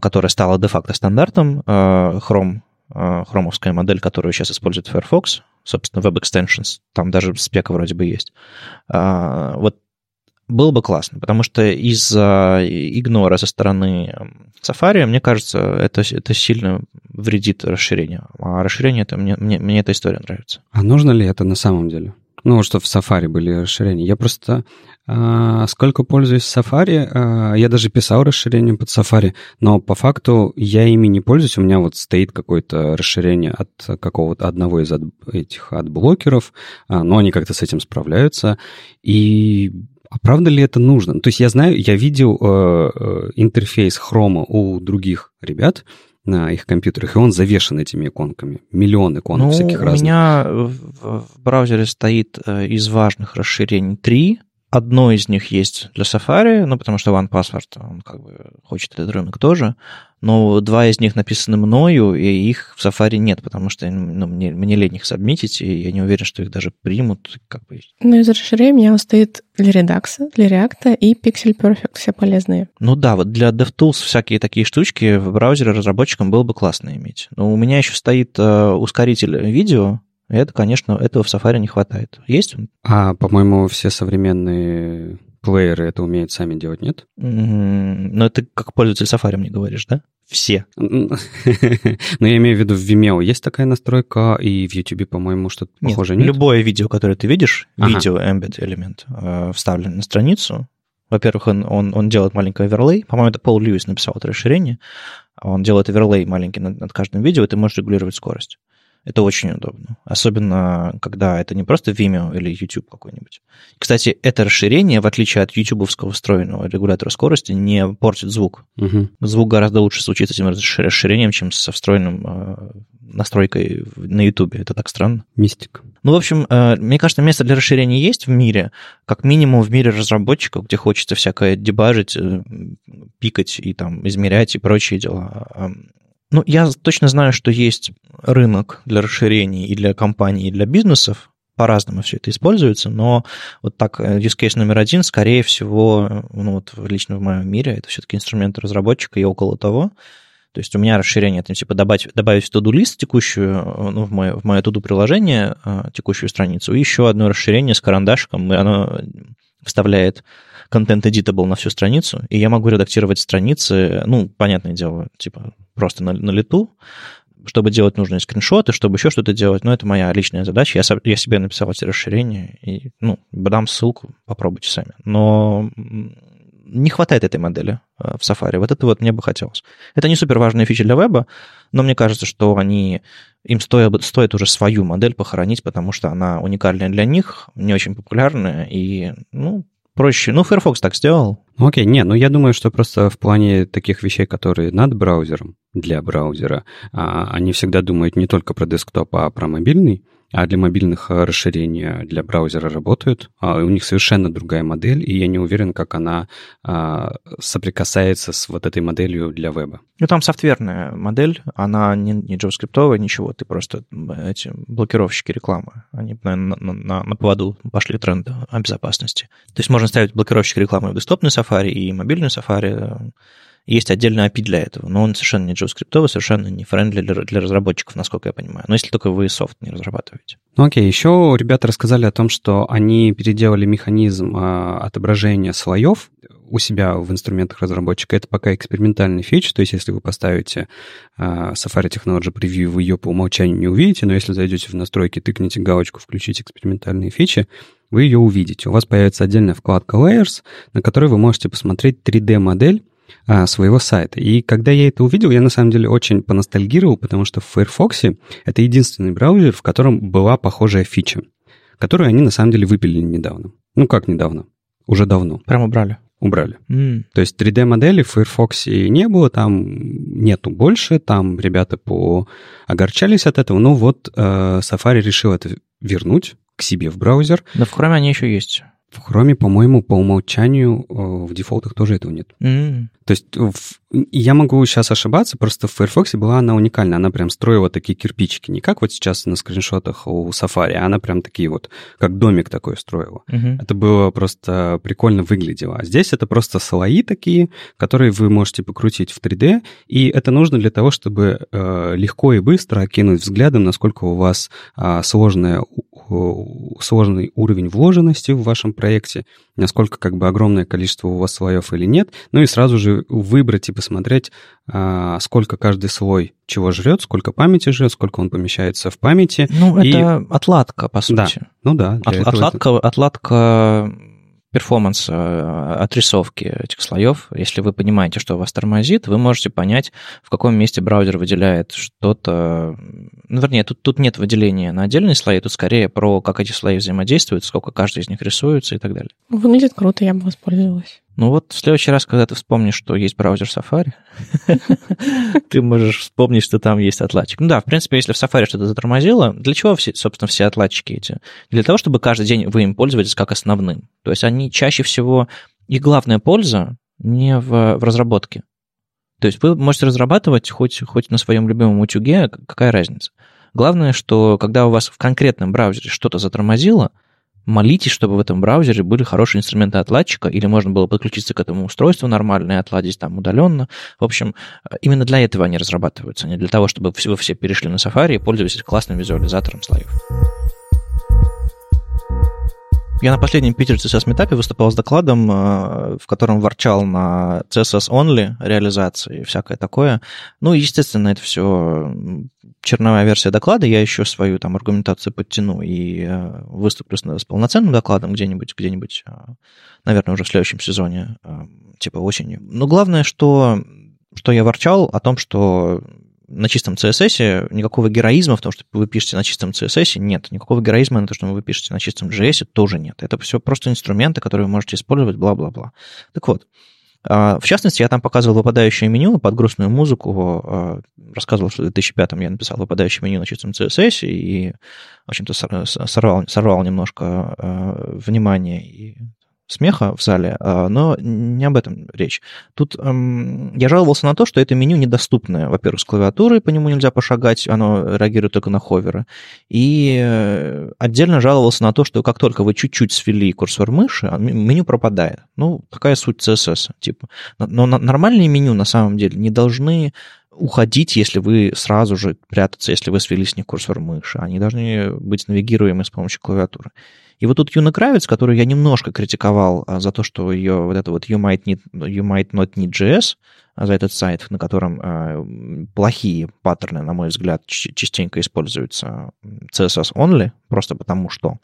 которая стала де-факто стандартом Chrome а, хромовская модель, которую сейчас использует Firefox, собственно, Web Extensions, там даже спека вроде бы есть. А, вот было бы классно, потому что из-за игнора со стороны Safari, мне кажется, это, это сильно вредит расширению. А расширение, это, мне, мне, мне эта история нравится. А нужно ли это на самом деле? Ну, что в Safari были расширения. Я просто сколько пользуюсь Safari, а, я даже писал расширение под Safari, но по факту я ими не пользуюсь. У меня вот стоит какое-то расширение от какого-то одного из от, этих от блокеров, а, но они как-то с этим справляются. И а правда ли это нужно? То есть я знаю, я видел э, э интерфейс Chrome у других ребят, на их компьютерах, и он завешен этими иконками. Миллион иконок ну, всяких разных. У меня в, в браузере стоит э, из важных расширений три. Одно из них есть для Safari, ну, потому что OnePassword, он как бы хочет этот рынок тоже, но два из них написаны мною, и их в Safari нет, потому что ну, мне, мне лень их сабмитить, и я не уверен, что их даже примут. Как бы. Ну, из расширений у меня стоит для Redux, для React и Pixel Perfect, все полезные. Ну да, вот для DevTools всякие такие штучки в браузере разработчикам было бы классно иметь. Но у меня еще стоит э, ускоритель видео, это, конечно, этого в Safari не хватает. Есть он? А, по-моему, все современные плееры это умеют сами делать, нет? Mm-hmm. Ну, это как пользователь Safari мне говоришь, да? Все. Ну, я имею в виду, в Vimeo есть такая настройка, и в YouTube, по-моему, что-то похожее нет? любое видео, которое ты видишь, ага. видео embed элемент, э, вставлен на страницу, во-первых, он, он, он делает маленький оверлей. По-моему, это Пол Льюис написал это расширение. Он делает оверлей маленький над, над каждым видео, и ты можешь регулировать скорость. Это очень удобно. Особенно, когда это не просто Vimeo или YouTube какой-нибудь. Кстати, это расширение, в отличие от ютубовского встроенного регулятора скорости, не портит звук. Угу. Звук гораздо лучше звучит с этим расширением, чем со встроенным э, настройкой на YouTube. Это так странно. Мистик. Ну, в общем, э, мне кажется, место для расширения есть в мире, как минимум в мире разработчиков, где хочется всякое дебажить, э, пикать и там измерять и прочие дела. Ну, я точно знаю, что есть рынок для расширений и для компаний, и для бизнесов. По-разному все это используется, но вот так, э, use case номер один, скорее всего, ну вот лично в моем мире, это все-таки инструменты разработчика и около того. То есть у меня расширение, это типа добавить, добавить в to-do лист текущую, э, ну, в мое, в мое to-do приложение, э, текущую страницу, и еще одно расширение с карандашиком, и оно вставляет контент editable на всю страницу, и я могу редактировать страницы, ну, понятное дело, типа просто на, на лету, чтобы делать нужные скриншоты, чтобы еще что-то делать, но это моя личная задача. Я, я себе написал эти расширения, и, ну, дам ссылку, попробуйте сами. Но не хватает этой модели э, в Safari. Вот это вот мне бы хотелось. Это не супер важная фича для веба, но мне кажется, что они, им стоит, стоит уже свою модель похоронить, потому что она уникальная для них, не очень популярная, и, ну, проще. Ну, Firefox так сделал. Ну, окей, не, ну я думаю, что просто в плане таких вещей, которые над браузером, для браузера, а, они всегда думают не только про десктоп, а про мобильный а для мобильных э, расширения для браузера работают. А у них совершенно другая модель, и я не уверен, как она а, соприкасается с вот этой моделью для веба. Ну, там софтверная модель, она не, не JavaScript, ничего, ты просто эти блокировщики рекламы, они на, на, на, на поводу пошли тренды о безопасности. То есть можно ставить блокировщик рекламы в десктопный Safari и мобильный Safari, есть отдельный API для этого, но он совершенно не JavaScript, совершенно не friendly для, для разработчиков, насколько я понимаю. Но если только вы софт не разрабатываете. Ну окей, еще ребята рассказали о том, что они переделали механизм э, отображения слоев у себя в инструментах разработчика. Это пока экспериментальная фича, то есть если вы поставите э, Safari Technology Preview, вы ее по умолчанию не увидите, но если зайдете в настройки, тыкните галочку «Включить экспериментальные фичи», вы ее увидите. У вас появится отдельная вкладка Layers, на которой вы можете посмотреть 3D-модель а, своего сайта. И когда я это увидел, я на самом деле очень поностальгировал, потому что в Firefox это единственный браузер, в котором была похожая фича, которую они на самом деле выпилили недавно. Ну как недавно? Уже давно. Прям убрали? Убрали. Mm. То есть 3D-модели в Firefox не было, там нету больше, там ребята по огорчались от этого, но вот э, Safari решил это вернуть к себе в браузер. Да в Chrome они еще есть. В Chrome, по-моему, по умолчанию э, в дефолтах тоже этого нет. Mm. То есть в, я могу сейчас ошибаться, просто в Firefox была она уникальна. Она прям строила такие кирпичики. Не как вот сейчас на скриншотах у Safari, а она прям такие вот, как домик такой строила. Угу. Это было просто прикольно выглядело. А здесь это просто слои такие, которые вы можете покрутить в 3D, и это нужно для того, чтобы э, легко и быстро окинуть взглядом, насколько у вас э, сложная, э, сложный уровень вложенности в вашем проекте, насколько как бы огромное количество у вас слоев или нет, ну и сразу же выбрать и посмотреть, а, сколько каждый слой чего жрет, сколько памяти жрет, сколько он помещается в памяти. Ну, и... это отладка, по сути. Да, ну да. От, отладка, это... отладка перформанс отрисовки этих слоев. Если вы понимаете, что у вас тормозит, вы можете понять, в каком месте браузер выделяет что-то. Ну, вернее, тут, тут нет выделения на отдельные слои, тут скорее про как эти слои взаимодействуют, сколько каждый из них рисуется и так далее. Выглядит круто, я бы воспользовалась. Ну вот в следующий раз, когда ты вспомнишь, что есть браузер Safari, ты можешь вспомнить, что там есть отладчик. Ну да, в принципе, если в Safari что-то затормозило, для чего, все, собственно, все отладчики эти? Для того, чтобы каждый день вы им пользовались как основным. То есть они чаще всего... Их главная польза не в, в разработке. То есть вы можете разрабатывать хоть, хоть на своем любимом утюге, какая разница. Главное, что когда у вас в конкретном браузере что-то затормозило, молитесь, чтобы в этом браузере были хорошие инструменты отладчика, или можно было подключиться к этому устройству нормально и отладить там удаленно. В общем, именно для этого они разрабатываются, а не для того, чтобы вы все перешли на Safari и пользовались классным визуализатором слоев. Я на последнем Питер CSS метапе выступал с докладом, э, в котором ворчал на CSS only реализации и всякое такое. Ну, естественно, это все черновая версия доклада. Я еще свою там аргументацию подтяну и э, выступлю с полноценным докладом где-нибудь, где-нибудь, э, наверное, уже в следующем сезоне, типа осенью. Но главное, что, что я ворчал о том, что на чистом CSS никакого героизма в том, что вы пишете на чистом CSS, нет. Никакого героизма на то, что вы пишете на чистом JS, тоже нет. Это все просто инструменты, которые вы можете использовать, бла-бла-бла. Так вот, а, в частности, я там показывал выпадающее меню под грустную музыку, а, рассказывал, что в 2005 я написал выпадающее меню на чистом CSS и, в общем-то, сорвал, сорвал немножко а, внимание и смеха в зале, а, но не об этом речь. Тут эм, я жаловался на то, что это меню недоступное. Во-первых, с клавиатурой по нему нельзя пошагать, оно реагирует только на ховеры. И э, отдельно жаловался на то, что как только вы чуть-чуть свели курсор мыши, меню пропадает. Ну, такая суть CSS. Типа. Но нормальные меню на самом деле не должны уходить, если вы сразу же прятаться, если вы свели с них курсор мыши. Они должны быть навигируемы с помощью клавиатуры. И вот тут Юна Кравец, которую я немножко критиковал а, за то, что ее вот это вот you might, need, you might not need JS, а, за этот сайт, на котором э, плохие паттерны, на мой взгляд, частенько используются CSS only, просто потому что.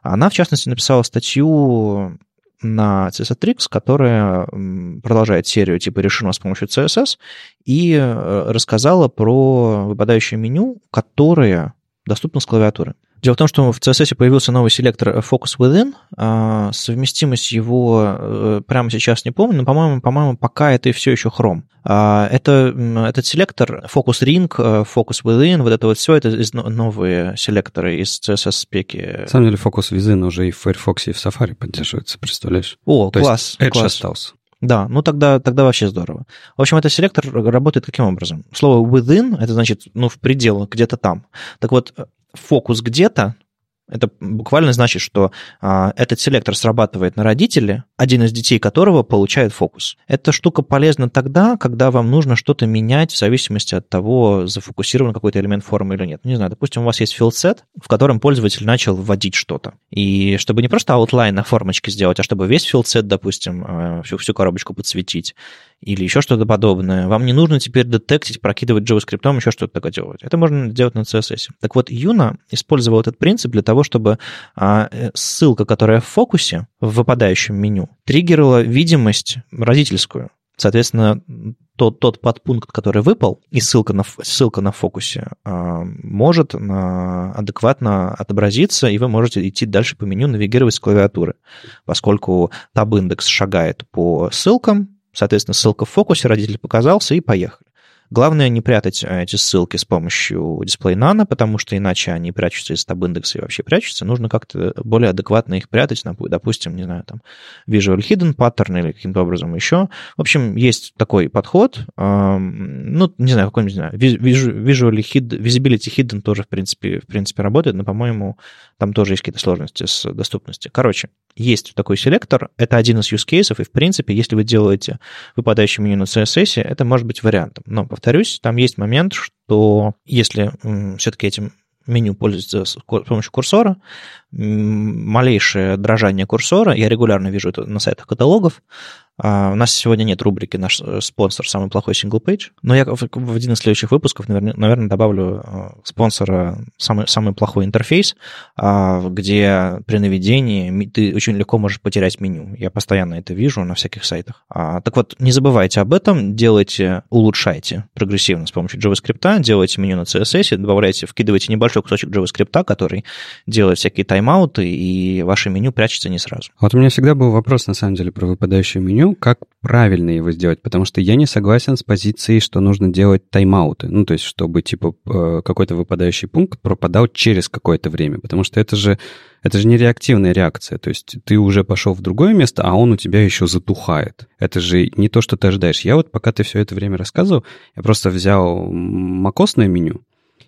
Она, в частности, написала статью на CSS которая продолжает серию типа решено с помощью CSS, и э, рассказала про выпадающее меню, которое доступно с клавиатуры. Дело в том, что в CSS появился новый селектор Focus Within. А, совместимость его э, прямо сейчас не помню, но, по-моему, по-моему, пока это все еще Chrome. А, это, этот селектор Focus Ring, э, Focus Within, вот это вот все, это из, новые селекторы из CSS-спеки. На самом деле Focus Within уже и в Firefox, и в Safari поддерживается, представляешь? О, То класс, есть Edge класс. остался. Да, ну тогда, тогда вообще здорово. В общем, этот селектор работает каким образом? Слово within, это значит, ну, в пределах, где-то там. Так вот, фокус где-то, это буквально значит, что а, этот селектор срабатывает на родителя, один из детей которого получает фокус. Эта штука полезна тогда, когда вам нужно что-то менять в зависимости от того, зафокусирован какой-то элемент формы или нет. Не знаю, допустим, у вас есть set, в котором пользователь начал вводить что-то. И чтобы не просто outline на формочке сделать, а чтобы весь set, допустим, а, всю, всю коробочку подсветить, или еще что-то подобное. Вам не нужно теперь детектить, прокидывать JavaScript, еще что-то такое делать. Это можно делать на CSS. Так вот, Юна использовал этот принцип для того, чтобы а, э, ссылка, которая в фокусе, в выпадающем меню, триггерила видимость родительскую. Соответственно, тот, тот подпункт, который выпал, и ссылка на, ссылка на фокусе, а, может адекватно отобразиться, и вы можете идти дальше по меню, навигировать с клавиатуры, поскольку таб-индекс шагает по ссылкам, Соответственно, ссылка в фокусе, родитель показался, и поехали. Главное не прятать эти ссылки с помощью Display Nano, потому что иначе они прячутся из таб-индекса и вообще прячутся. Нужно как-то более адекватно их прятать, допустим, не знаю, там, Visual Hidden Pattern или каким-то образом еще. В общем, есть такой подход. Ну, не знаю, какой-нибудь, не знаю, Visual Hidden, Visibility Hidden тоже, в принципе, в принципе, работает, но, по-моему, там тоже есть какие-то сложности с доступностью. Короче, есть такой селектор, это один из use cases, и, в принципе, если вы делаете выпадающее меню на CSS, это может быть вариантом. Но, повторюсь, там есть момент, что если все-таки этим меню пользуется с помощью курсора, малейшее дрожание курсора, я регулярно вижу это на сайтах каталогов, у нас сегодня нет рубрики «Наш э, спонсор – самый плохой single-page», но я в один из следующих выпусков, наверное, добавлю э, спонсора «Самый, самый плохой интерфейс», а, где при наведении ты очень легко можешь потерять меню. Я постоянно это вижу на всяких сайтах. А, так вот, не забывайте об этом, делайте, улучшайте прогрессивно с помощью JavaScript, делайте меню на CSS, добавляйте, вкидывайте небольшой кусочек JavaScript, который делает всякие тайм-ауты, и ваше меню прячется не сразу. Вот у меня всегда был вопрос, на самом деле, про выпадающее меню как правильно его сделать, потому что я не согласен с позицией, что нужно делать тайм-ауты, ну, то есть, чтобы, типа, э, какой-то выпадающий пункт пропадал через какое-то время, потому что это же, это же не реактивная реакция, то есть ты уже пошел в другое место, а он у тебя еще затухает. Это же не то, что ты ожидаешь. Я вот, пока ты все это время рассказывал, я просто взял макосное меню,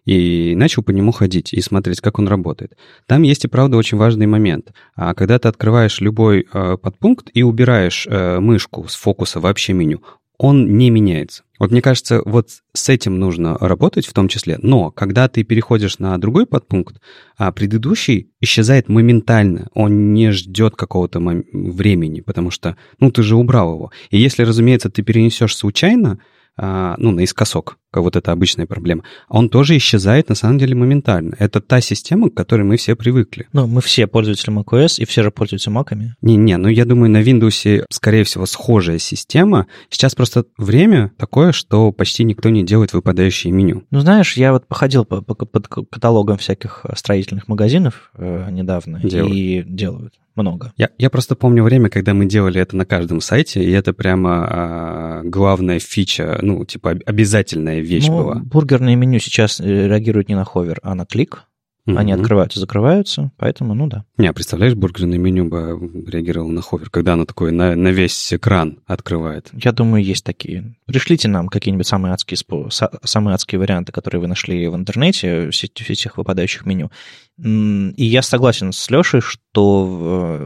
и начал по нему ходить и смотреть, как он работает. Там есть и правда очень важный момент. А когда ты открываешь любой э, подпункт и убираешь э, мышку с фокуса вообще меню, он не меняется. Вот мне кажется, вот с этим нужно работать в том числе. Но когда ты переходишь на другой подпункт, а предыдущий исчезает моментально. Он не ждет какого-то времени, потому что, ну, ты же убрал его. И если, разумеется, ты перенесешь случайно, ну, наискосок, как вот это обычная проблема, он тоже исчезает на самом деле моментально. Это та система, к которой мы все привыкли. Ну, мы все пользователи macOS, и все же пользуются маками. Не-не, ну я думаю, на Windows, скорее всего, схожая система. Сейчас просто время такое, что почти никто не делает выпадающее меню. Ну, знаешь, я вот походил по, по, по каталогам всяких строительных магазинов э, недавно делают. и делают много. Я, я просто помню время, когда мы делали это на каждом сайте, и это прямо а, главная фича, ну, типа обязательная вещь ну, была. Бургерное меню сейчас э, реагирует не на ховер, а на клик. Mm-hmm. Они открываются, закрываются, поэтому, ну да. Не, а представляешь, бургерное меню бы реагировало на ховер, когда оно такое на, на весь экран открывает. Я думаю, есть такие. Пришлите нам какие-нибудь самые адские, самые адские варианты, которые вы нашли в интернете, все этих выпадающих меню. И я согласен с Лешей, что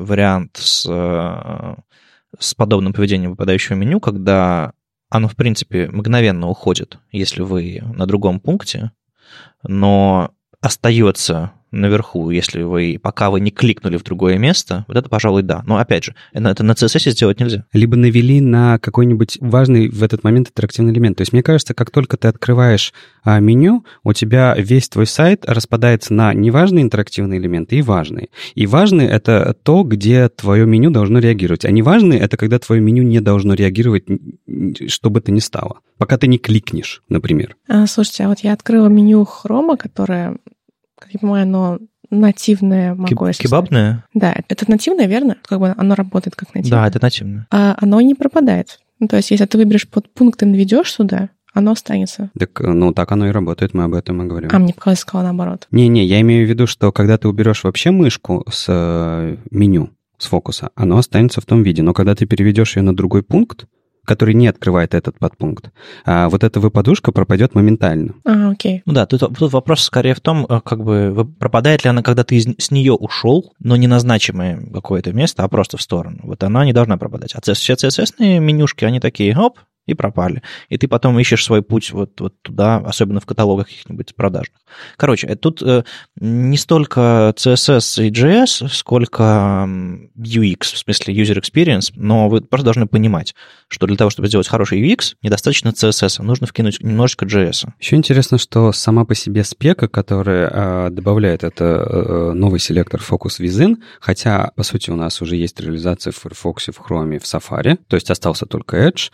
вариант с, с подобным поведением выпадающего меню, когда оно, в принципе, мгновенно уходит, если вы на другом пункте, но остается наверху, если вы, пока вы не кликнули в другое место, вот это, пожалуй, да. Но, опять же, это на CSS сделать нельзя. Либо навели на какой-нибудь важный в этот момент интерактивный элемент. То есть, мне кажется, как только ты открываешь а, меню, у тебя весь твой сайт распадается на неважные интерактивные элементы и важные. И важные — это то, где твое меню должно реагировать. А неважные — это когда твое меню не должно реагировать, что бы то ни стало. Пока ты не кликнешь, например. А, слушайте, а вот я открыла меню Хрома, которое как я понимаю, оно нативное macOS. Кебабное? Да, это нативное, верно? Как бы оно работает как нативное. Да, это нативное. А оно не пропадает. Ну, то есть, если ты выберешь под пункт и наведешь сюда, оно останется. Так, ну, так оно и работает, мы об этом и говорим. А, мне показалось, сказала наоборот. Не-не, я имею в виду, что когда ты уберешь вообще мышку с э, меню, с фокуса, оно останется в том виде. Но когда ты переведешь ее на другой пункт, который не открывает этот подпункт. А вот эта выпадушка пропадет моментально. А, окей. Ну да, тут, тут вопрос скорее в том, э, как бы пропадает ли она, когда ты из, с нее ушел, но не назначимое какое-то место, а просто в сторону. Вот она не должна пропадать. А все CSS менюшки, они такие, оп, и пропали. И ты потом ищешь свой путь вот, вот туда, особенно в каталогах каких-нибудь продажных. Короче, э, тут э, не столько CSS и JS, сколько UX, в смысле user experience, но вы просто должны понимать, что для того, чтобы сделать хороший UX, недостаточно CSS, нужно вкинуть немножечко JS. Еще интересно, что сама по себе спека, которая э, добавляет это э, новый селектор Focus Within, хотя, по сути, у нас уже есть реализация в Firefox, в Chrome, в Safari, то есть остался только Edge,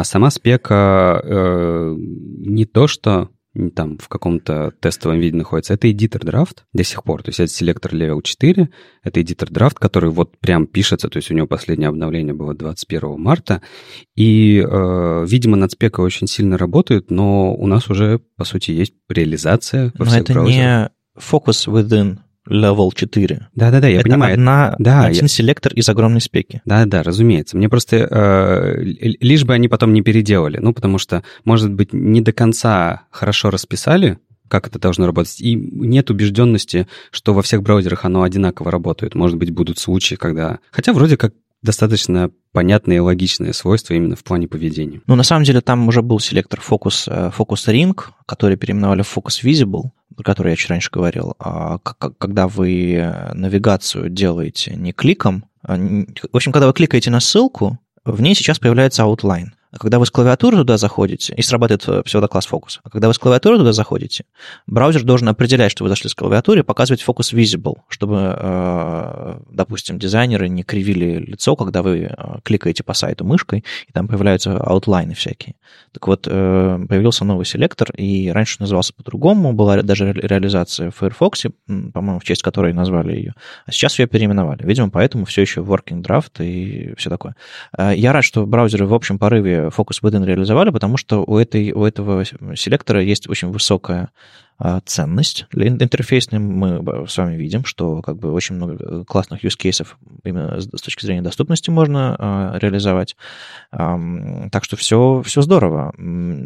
а сама спека э, не то, что там в каком-то тестовом виде находится, это editor draft до сих пор. То есть это селектор level 4, это editor draft, который вот прям пишется, то есть у него последнее обновление было 21 марта, и, э, видимо, над спекой очень сильно работают, но у нас уже, по сути, есть реализация во но всех это браузерах. не focus within Level 4. Да-да-да, я это понимаю. Одна, да, один я... селектор из огромной спеки. Да-да, разумеется. Мне просто... Э, лишь бы они потом не переделали. Ну, потому что, может быть, не до конца хорошо расписали, как это должно работать. И нет убежденности, что во всех браузерах оно одинаково работает. Может быть, будут случаи, когда... Хотя вроде как достаточно понятные и логичные свойства именно в плане поведения. Ну, на самом деле, там уже был селектор Focus, э, Focus Ring, который переименовали в Focus Visible, про который я чуть раньше говорил. А когда вы э, навигацию делаете не кликом, а в общем, когда вы кликаете на ссылку, в ней сейчас появляется outline. А когда вы с клавиатуры туда заходите, и срабатывает э, псевдокласс фокус, а когда вы с клавиатуры туда заходите, браузер должен определять, что вы зашли с клавиатуры, и показывать фокус visible, чтобы, э, допустим, дизайнеры не кривили лицо, когда вы э, кликаете по сайту мышкой, и там появляются аутлайны всякие. Так вот, появился новый селектор, и раньше назывался по-другому, была даже реализация в Firefox, по-моему, в честь которой назвали ее, а сейчас ее переименовали. Видимо, поэтому все еще working draft и все такое. Я рад, что браузеры в общем порыве фокус within реализовали, потому что у, этой, у этого селектора есть очень высокая а, ценность для интерфейсной. Мы с вами видим, что как бы очень много классных use cases именно с точки зрения доступности можно а, реализовать. Так что все, все здорово.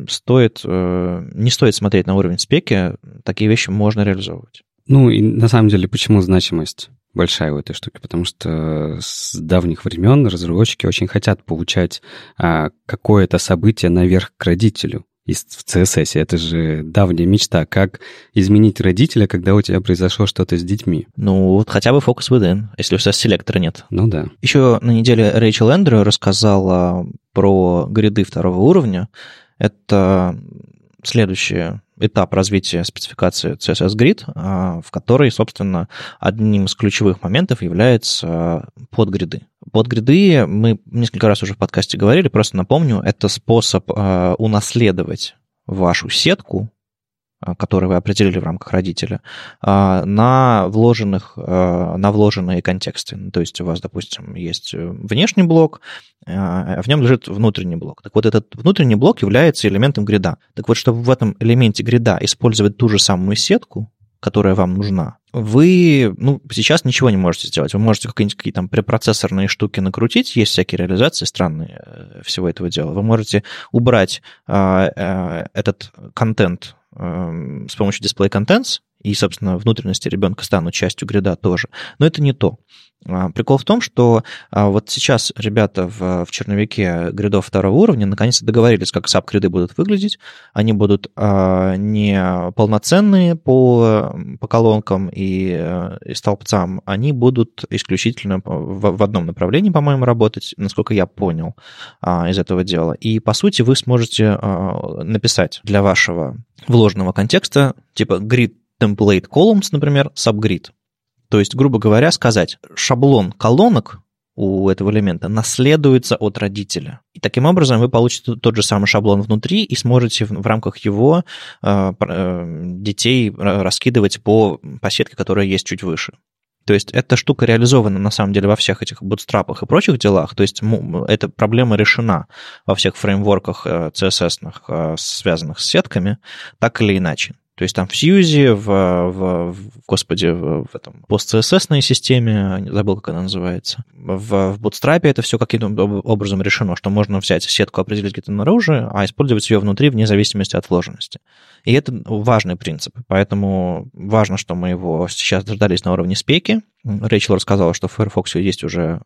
Стоит, э, не стоит смотреть на уровень спеки, такие вещи можно реализовывать. Ну и на самом деле, почему значимость? Большая у этой штуки, потому что с давних времен разработчики очень хотят получать а, какое-то событие наверх к родителю из, в CSS. Это же давняя мечта. Как изменить родителя, когда у тебя произошло что-то с детьми? Ну, вот хотя бы фокус within, если у тебя селектора нет. Ну да. Еще на неделе Рэйчел Эндрю рассказала про гриды второго уровня. Это следующее этап развития спецификации CSS Grid, а, в которой, собственно, одним из ключевых моментов является подгриды. Подгриды, мы несколько раз уже в подкасте говорили, просто напомню, это способ а, унаследовать вашу сетку которые вы определили в рамках родителя, а, на, вложенных, а, на вложенные контексты. Ну, то есть у вас, допустим, есть э, внешний блок, в нем лежит внутренний блок. Так вот, этот внутренний блок является элементом грида. Так вот, чтобы в этом элементе грида использовать ту же самую сетку, которая вам нужна, вы ну, сейчас ничего не можете сделать. Вы можете какие-нибудь какие там препроцессорные штуки накрутить, есть всякие реализации странные э, всего этого дела. Вы можете убрать э, этот контент с помощью Display Contents, и, собственно, внутренности ребенка станут частью грида тоже. Но это не то. А, прикол в том, что а, вот сейчас ребята в, в черновике гридов второго уровня наконец-то договорились, как саб-гриды будут выглядеть. Они будут а, не полноценные по, по колонкам и, и столбцам, они будут исключительно в, в одном направлении, по-моему, работать, насколько я понял из этого дела. И, по сути, вы сможете написать для вашего вложенного контекста, типа grid template columns, например, subgrid. То есть, грубо говоря, сказать, шаблон колонок у этого элемента наследуется от родителя. И таким образом вы получите тот же самый шаблон внутри и сможете в, рамках его э, э, детей раскидывать по, по сетке, которая есть чуть выше. То есть эта штука реализована на самом деле во всех этих бутстрапах и прочих делах. То есть эта проблема решена во всех фреймворках CSS, э, связанных с сетками, так или иначе. То есть там в Fuse, в, в, в господи, в, в этом пост-CSS системе, забыл, как она называется, в, в Bootstrap это все каким-то образом решено, что можно взять сетку, определить где-то наружу, а использовать ее внутри вне зависимости от вложенности. И это важный принцип, поэтому важно, что мы его сейчас дождались на уровне спеки. Рэйчел рассказала, что в Firefox есть уже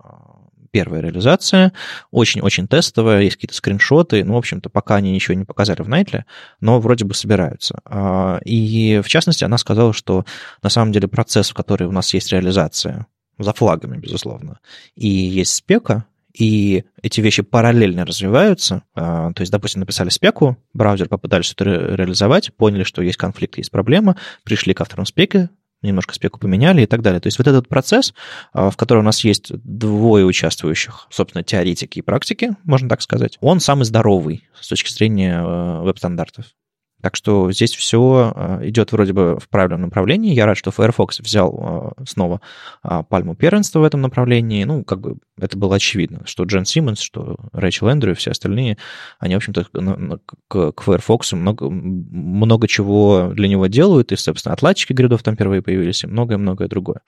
первая реализация, очень-очень тестовая, есть какие-то скриншоты, ну, в общем-то, пока они ничего не показали в Найтле, но вроде бы собираются. А, и, в частности, она сказала, что на самом деле процесс, в который у нас есть реализация, за флагами, безусловно, и есть спека, и эти вещи параллельно развиваются. А, то есть, допустим, написали спеку, браузер попытались это реализовать, поняли, что есть конфликт, есть проблема, пришли к авторам спеки, немножко спеку поменяли и так далее. То есть вот этот процесс, а, в котором у нас есть двое участвующих, собственно, теоретики и практики, можно так сказать, он самый здоровый с точки зрения а, веб-стандартов. Так что здесь все э, идет вроде бы в правильном направлении. Я рад, что Firefox взял э, снова а, пальму первенства в этом направлении. Ну, как бы это было очевидно, что Джен Симмонс, что Рэйчел Эндрю и все остальные, они, в общем-то, к Firefox много, много чего для него делают, и, собственно, отладчики гридов там впервые появились, и многое-многое другое.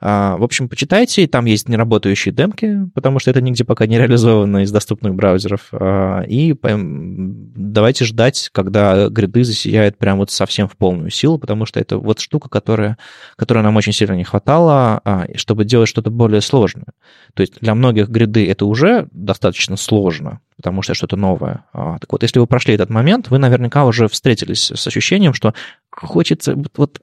В общем, почитайте, там есть неработающие демки, потому что это нигде пока не реализовано из доступных браузеров. А, и давайте ждать, когда гриды засияют прям вот совсем в полную силу, потому что это вот штука, которая, которой нам очень сильно не хватало, а, чтобы делать что-то более сложное. То есть для многих гриды это уже достаточно сложно, потому что что-то новое. Так вот, если вы прошли этот момент, вы наверняка уже встретились с ощущением, что хочется вот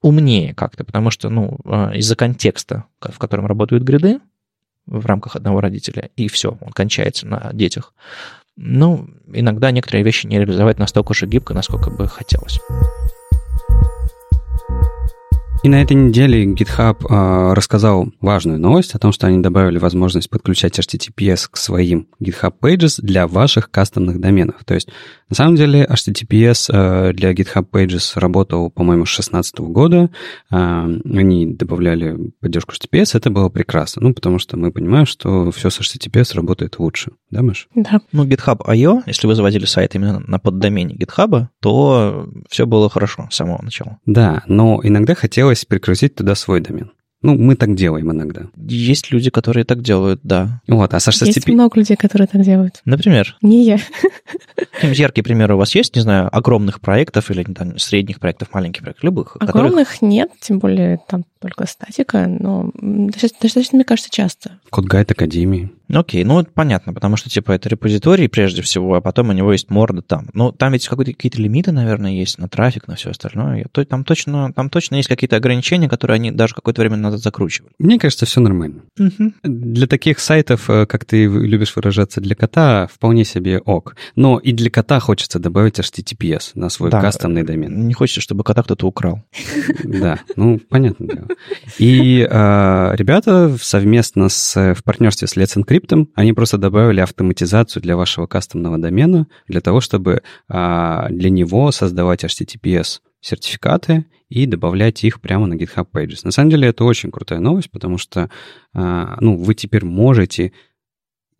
умнее как-то, потому что, ну, а, из-за контекста, в котором работают гриды в рамках одного родителя, и все, он кончается на детях. Ну, иногда некоторые вещи не реализовать настолько же гибко, насколько бы хотелось. И на этой неделе GitHub э, рассказал важную новость о том, что они добавили возможность подключать HTTPS к своим GitHub Pages для ваших кастомных доменов. То есть, на самом деле, HTTPS э, для GitHub Pages работал, по-моему, с 2016 года. Э, они добавляли поддержку HTTPS, это было прекрасно. Ну, потому что мы понимаем, что все с HTTPS работает лучше. Да, Маш? Да. Ну, GitHub I.O., если вы заводили сайт именно на поддомене GitHub, то все было хорошо с самого начала. Да, но иногда хотелось хотелось прикрутить туда свой домен. Ну, мы так делаем иногда. Есть люди, которые так делают, да. Вот, а Саша Есть много людей, которые так делают. Например? Не я. Какие-нибудь яркие примеры у вас есть, не знаю, огромных проектов или там, средних проектов, маленьких проектов, любых? Огромных которых... нет, тем более там только статика, но достаточно, мне кажется, часто. Код-гайд Академии. Окей, ну понятно, потому что типа это репозиторий прежде всего, а потом у него есть морда там. Ну там ведь какие-то лимиты, наверное, есть на трафик, на все остальное. То, там, точно, там точно есть какие-то ограничения, которые они даже какое-то время назад закручивали. Мне кажется, все нормально. Угу. Для таких сайтов, э, как ты любишь выражаться, для кота вполне себе ок. Но и для кота хочется добавить HTTPS на свой да, кастомный домен. Не хочется, чтобы кота кто-то украл. Да, ну понятно. И э, ребята совместно с, в партнерстве с Let's Encrypt, они просто добавили автоматизацию для вашего кастомного домена, для того, чтобы э, для него создавать HTTPS сертификаты и добавлять их прямо на GitHub Pages. На самом деле это очень крутая новость, потому что э, ну, вы теперь можете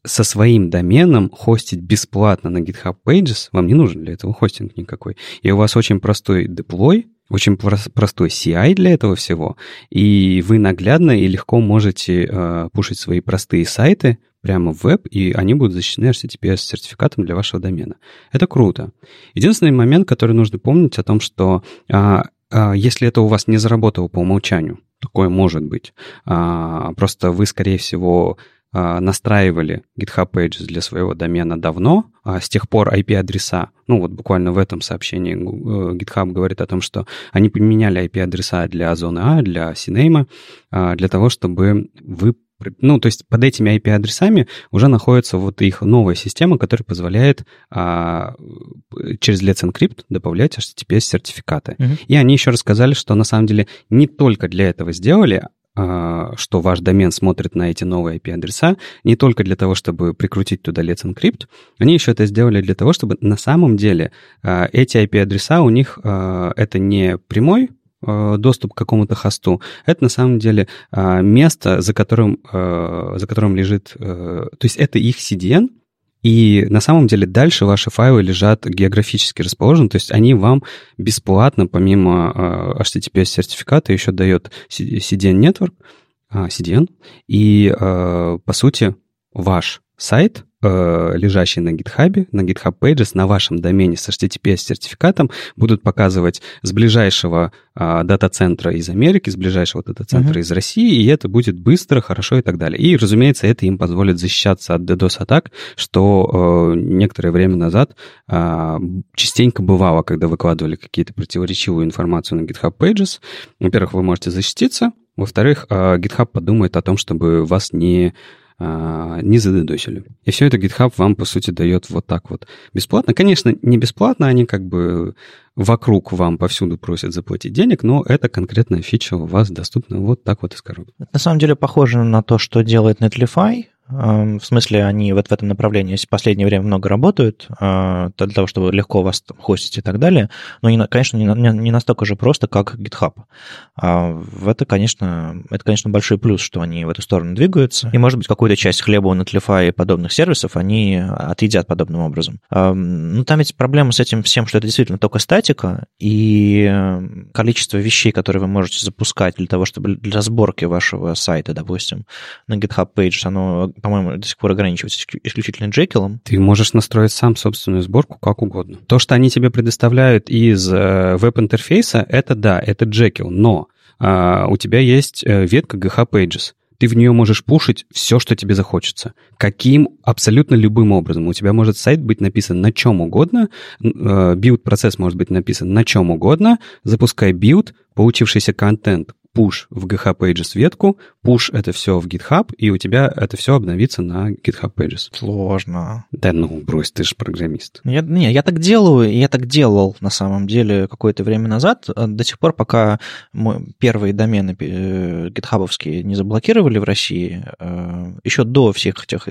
со своим доменом хостить бесплатно на GitHub Pages, вам не нужен для этого хостинг никакой. И у вас очень простой деплой, очень простой CI для этого всего, и вы наглядно и легко можете э, пушить свои простые сайты прямо в веб, и они будут защищены HTTPS-сертификатом для вашего домена. Это круто. Единственный момент, который нужно помнить о том, что э, э, если это у вас не заработало по умолчанию, такое может быть, э, просто вы, скорее всего, а, настраивали GitHub Pages для своего домена давно, а с тех пор IP-адреса, ну вот буквально в этом сообщении э, GitHub говорит о том, что они поменяли IP-адреса для зоны А, для CNAME, а, для того, чтобы вы ну, то есть под этими IP-адресами уже находится вот их новая система, которая позволяет а, через Let's Encrypt добавлять HTTPS-сертификаты. Uh-huh. И они еще рассказали, что на самом деле не только для этого сделали, а, что ваш домен смотрит на эти новые IP-адреса не только для того, чтобы прикрутить туда Let's Encrypt, они еще это сделали для того, чтобы на самом деле а, эти IP-адреса у них а, это не прямой доступ к какому-то хосту, это на самом деле место, за которым, за которым лежит... То есть это их CDN, и на самом деле дальше ваши файлы лежат географически расположены, то есть они вам бесплатно, помимо э, HTTPS-сертификата, еще дает CDN Network, CDN, и, э, по сути, ваш сайт Э, лежащие на GitHub, на GitHub Pages, на вашем домене с HTTPS-сертификатом будут показывать с ближайшего а, дата-центра из Америки, с ближайшего дата-центра uh-huh. из России, и это будет быстро, хорошо и так далее. И, разумеется, это им позволит защищаться от DDoS-атак, что э, некоторое время назад э, частенько бывало, когда выкладывали какие-то противоречивую информацию на GitHub Pages. Во-первых, вы можете защититься, во-вторых, э, GitHub подумает о том, чтобы вас не а, не задедосили. И все это GitHub вам, по сути, дает вот так вот бесплатно. Конечно, не бесплатно, они как бы вокруг вам повсюду просят заплатить денег, но эта конкретная фича у вас доступна вот так вот из коробки. На самом деле похоже на то, что делает Netlify, В смысле, они вот в этом направлении в последнее время много работают а, для того, чтобы легко вас хостить и так далее. Но, конечно, не настолько же просто, как GitHub. А это, конечно, это, конечно, большой плюс, что они в эту сторону двигаются. И, может быть, какую-то часть хлеба у Netlify и подобных сервисов они отъедят подобным образом. Ну, там ведь проблема с этим всем, что это действительно только статика, и количество вещей, которые вы можете запускать для того, чтобы для сборки вашего сайта, допустим, на GitHub Pages, оно по-моему, до сих пор ограничивается исключительно Джекилом. Ты можешь настроить сам собственную сборку как угодно. То, что они тебе предоставляют из э, веб-интерфейса, это да, это Jekyll, но а, у тебя есть э, ветка GH Pages ты в нее можешь пушить все, что тебе захочется. Каким, абсолютно любым образом. У тебя может сайт быть написан на чем угодно, build-процесс э, может быть написан на чем угодно, запускай build, получившийся контент пушь в GitHub Pages ветку, пушь это все в GitHub, и у тебя это все обновится на GitHub Pages. Сложно. Да ну, брось, ты же программист. Я, не, я так делаю, я так делал на самом деле какое-то время назад, э, до сих пор, пока мой, первые домены э, гитхабовские не заблокировали в России, э, еще до всех этих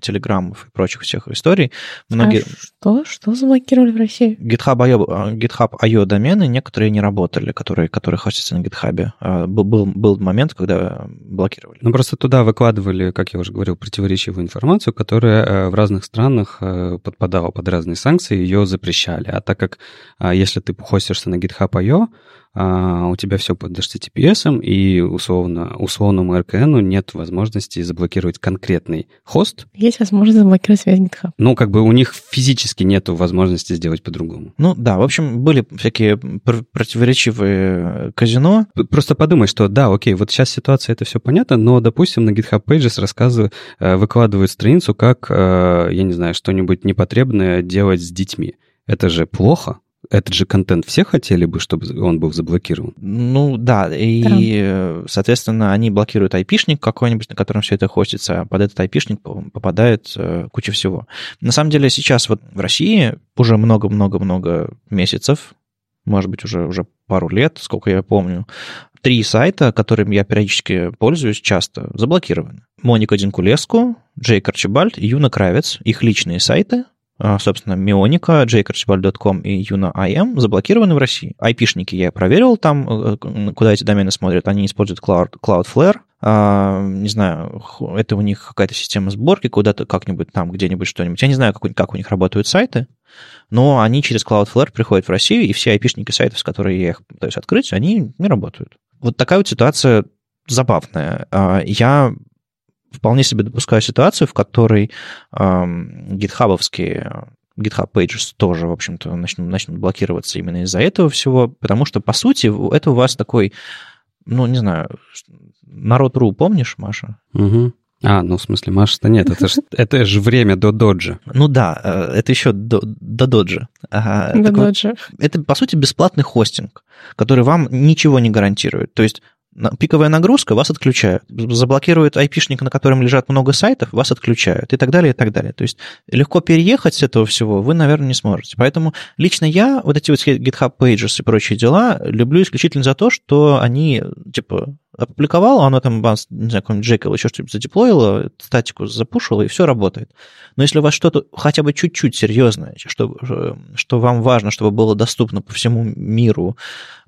телеграммов и прочих всех историй, многие... А что? Что заблокировали в России? GitHub.io, GitHub.io домены некоторые не работали, которые, которые хостятся на GitHub. А, был, был момент, когда блокировали. Ну, просто туда выкладывали, как я уже говорил, противоречивую информацию, которая э, в разных странах э, подпадала под разные санкции, ее запрещали. А так как а, если ты хостишься на GitHub.io, у тебя все под HTTPS, и условно, условному RKN нет возможности заблокировать конкретный хост. Есть возможность заблокировать весь GitHub. Ну, как бы у них физически нет возможности сделать по-другому. Ну, да, в общем, были всякие противоречивые казино. Просто подумай, что да, окей, вот сейчас ситуация, это все понятно, но, допустим, на GitHub Pages рассказывают, э, выкладывают страницу, как, э, я не знаю, что-нибудь непотребное делать с детьми. Это же плохо этот же контент все хотели бы, чтобы он был заблокирован? Ну да, и, да. соответственно, они блокируют айпишник какой-нибудь, на котором все это хостится, а под этот айпишник попадает э, куча всего. На самом деле сейчас вот в России уже много-много-много месяцев, может быть, уже, уже пару лет, сколько я помню, три сайта, которыми я периодически пользуюсь часто, заблокированы. Моника Динкулеску, Джейк Арчибальд и Юна Кравец. Их личные сайты собственно, Мионика, jcarchibald.com и Yuna.im заблокированы в России. Айпишники я проверил там, э, куда эти домены смотрят. Они используют Cloud, Cloudflare. А, не знаю, это у них какая-то система сборки, куда-то как-нибудь там, где-нибудь что-нибудь. Я не знаю, как, как у них работают сайты, но они через Cloudflare приходят в Россию, и все айпишники сайтов, с которых я их пытаюсь открыть, они не работают. Вот такая вот ситуация забавная. А, я вполне себе допускаю ситуацию, в которой гитхабовские GitHub Pages тоже, в общем-то, начнут, начнут блокироваться именно из-за этого всего, потому что, по сути, это у вас такой, ну, не знаю, народ.ру, помнишь, Маша? Угу. А, ну, в смысле, Маша-то нет, это же это ж время до доджа. Ну да, э, это еще до, до доджа. Ага, до доджа. Вот, это, по сути, бесплатный хостинг, который вам ничего не гарантирует. То есть пиковая нагрузка, вас отключают. Заблокируют айпишник, на котором лежат много сайтов, вас отключают и так далее, и так далее. То есть легко переехать с этого всего вы, наверное, не сможете. Поэтому лично я вот эти вот GitHub Pages и прочие дела люблю исключительно за то, что они, типа, опубликовал, оно там вас, не знаю, какой-нибудь Jekyll еще что-нибудь задеплоило, статику запушило, и все работает. Но если у вас что-то хотя бы чуть-чуть серьезное, что, что вам важно, чтобы было доступно по всему миру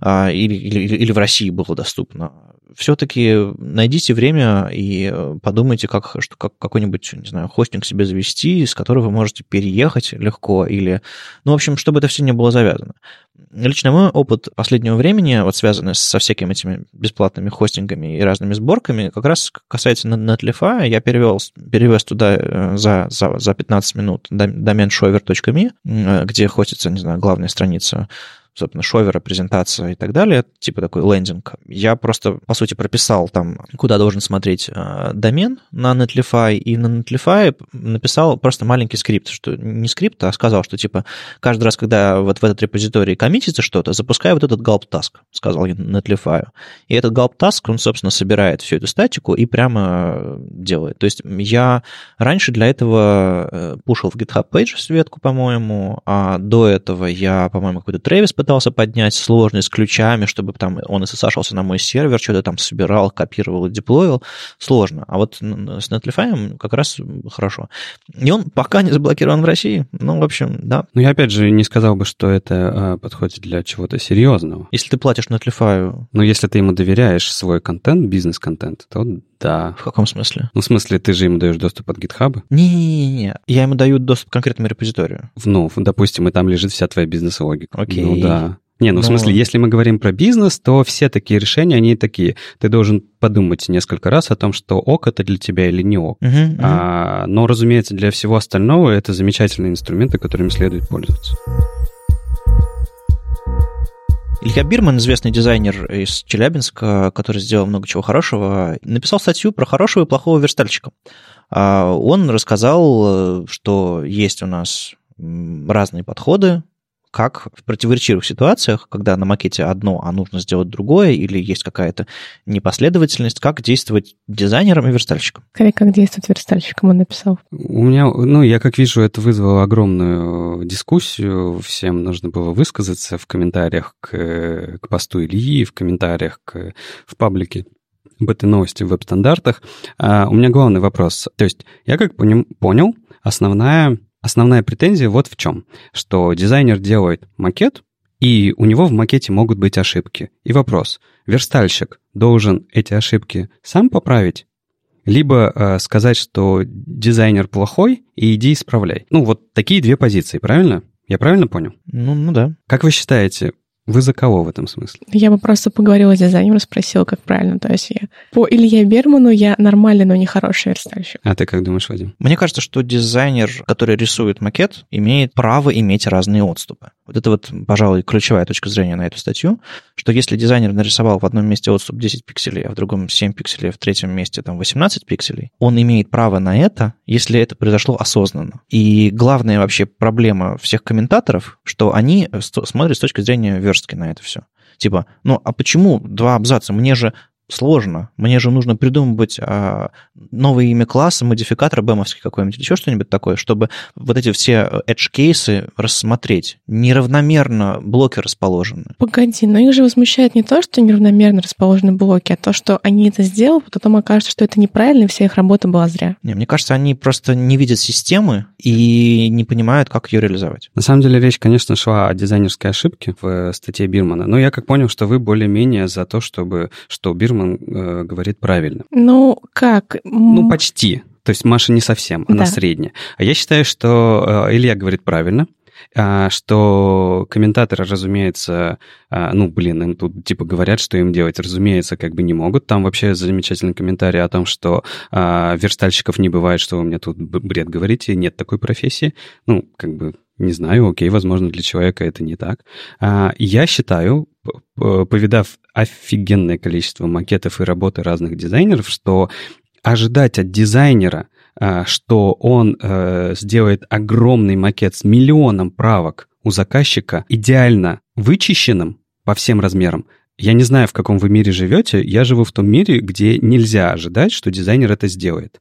а, или, или, или в России было доступно, все-таки найдите время и подумайте, как, что, как какой-нибудь, не знаю, хостинг себе завести, с которого вы можете переехать легко или... Ну, в общем, чтобы это все не было завязано. Лично мой опыт последнего времени, вот связанный со всякими этими бесплатными хостингами и разными сборками, как раз касается Netlify. Я перевел, перевез туда э, за, за, за 15 минут домен shover.me, э, где хостится, не знаю, главная страница собственно, шовера, презентация и так далее, типа такой лендинг. Я просто, по сути, прописал там, куда должен смотреть э, домен на Netlify, и на Netlify написал просто маленький скрипт, что не скрипт, а сказал, что типа каждый раз, когда вот в этот репозиторий коммитится что-то, запускай вот этот gulp task, сказал я Netlify. И этот gulp task, он, собственно, собирает всю эту статику и прямо делает. То есть я раньше для этого э, пушил в GitHub Pages ветку, по-моему, а до этого я, по-моему, какой-то Travis пытался поднять сложный с ключами, чтобы там он SSH-ался на мой сервер, что-то там собирал, копировал деплоил. Сложно. А вот с Netlify как раз хорошо. И он пока не заблокирован в России. Ну, в общем, да. Ну, я опять же не сказал бы, что это подходит для чего-то серьезного. Если ты платишь Netlify... Ну, если ты ему доверяешь свой контент, бизнес-контент, то да. В каком смысле? Ну, в смысле, ты же ему даешь доступ от GitHub? Не-не-не, я ему даю доступ к конкретному репозиторию. Ну, допустим, и там лежит вся твоя бизнес-логика. Окей. Ну, да. Не, ну Но... в смысле, если мы говорим про бизнес, то все такие решения, они такие. Ты должен подумать несколько раз о том, что ок это для тебя или не ок. Uh-huh, uh-huh. А, но, разумеется, для всего остального это замечательные инструменты, которыми следует пользоваться. Илья Бирман, известный дизайнер из Челябинска, который сделал много чего хорошего, написал статью про хорошего и плохого верстальщика. А, он рассказал, что есть у нас разные подходы как в противоречивых ситуациях, когда на макете одно, а нужно сделать другое, или есть какая-то непоследовательность, как действовать дизайнером и верстальщиком. Скорее, как действовать верстальщиком, он написал. У меня, ну, я как вижу, это вызвало огромную дискуссию. Всем нужно было высказаться в комментариях к, к посту Ильи, в комментариях к, в паблике об этой новости в веб-стандартах. А, у меня главный вопрос. То есть я как понял, основная Основная претензия вот в чем, что дизайнер делает макет, и у него в макете могут быть ошибки. И вопрос, верстальщик должен эти ошибки сам поправить? Либо э, сказать, что дизайнер плохой, и иди исправляй. Ну, вот такие две позиции, правильно? Я правильно понял? Ну, ну да. Как вы считаете, вы за кого в этом смысле? Я бы просто поговорила с дизайнером, спросила, как правильно. То есть я по Илье Берману я нормальный, но не хороший верстальщик. А ты как думаешь, Вадим? Мне кажется, что дизайнер, который рисует макет, имеет право иметь разные отступы. Вот это вот, пожалуй, ключевая точка зрения на эту статью, что если дизайнер нарисовал в одном месте отступ 10 пикселей, а в другом 7 пикселей, а в третьем месте там 18 пикселей, он имеет право на это, если это произошло осознанно. И главная вообще проблема всех комментаторов, что они смотрят с точки зрения верстки на это все. Типа, ну а почему два абзаца? Мне же сложно. Мне же нужно придумывать а, новое имя класса, модификатор бэмовский какой-нибудь, или еще что-нибудь такое, чтобы вот эти все edge-кейсы рассмотреть. Неравномерно блоки расположены. Погоди, но их же возмущает не то, что неравномерно расположены блоки, а то, что они это сделали, потом окажется, что это неправильно, и вся их работа была зря. Не, мне кажется, они просто не видят системы и не понимают, как ее реализовать. На самом деле речь, конечно, шла о дизайнерской ошибке в статье Бирмана, но я как понял, что вы более-менее за то, чтобы, что Бирман Герман э, говорит правильно. Ну, как? Ну, почти. То есть Маша не совсем, она да. средняя. А я считаю, что э, Илья говорит правильно, а, что комментаторы, разумеется, а, ну, блин, им тут типа говорят, что им делать, разумеется, как бы не могут. Там вообще замечательный комментарий о том, что а, верстальщиков не бывает, что вы мне тут бред говорите, нет такой профессии. Ну, как бы не знаю, окей, возможно, для человека это не так. А, я считаю, повидав офигенное количество макетов и работы разных дизайнеров, что ожидать от дизайнера, а, что он э, сделает огромный макет с миллионом правок у заказчика, идеально вычищенным по всем размерам, я не знаю, в каком вы мире живете, я живу в том мире, где нельзя ожидать, что дизайнер это сделает.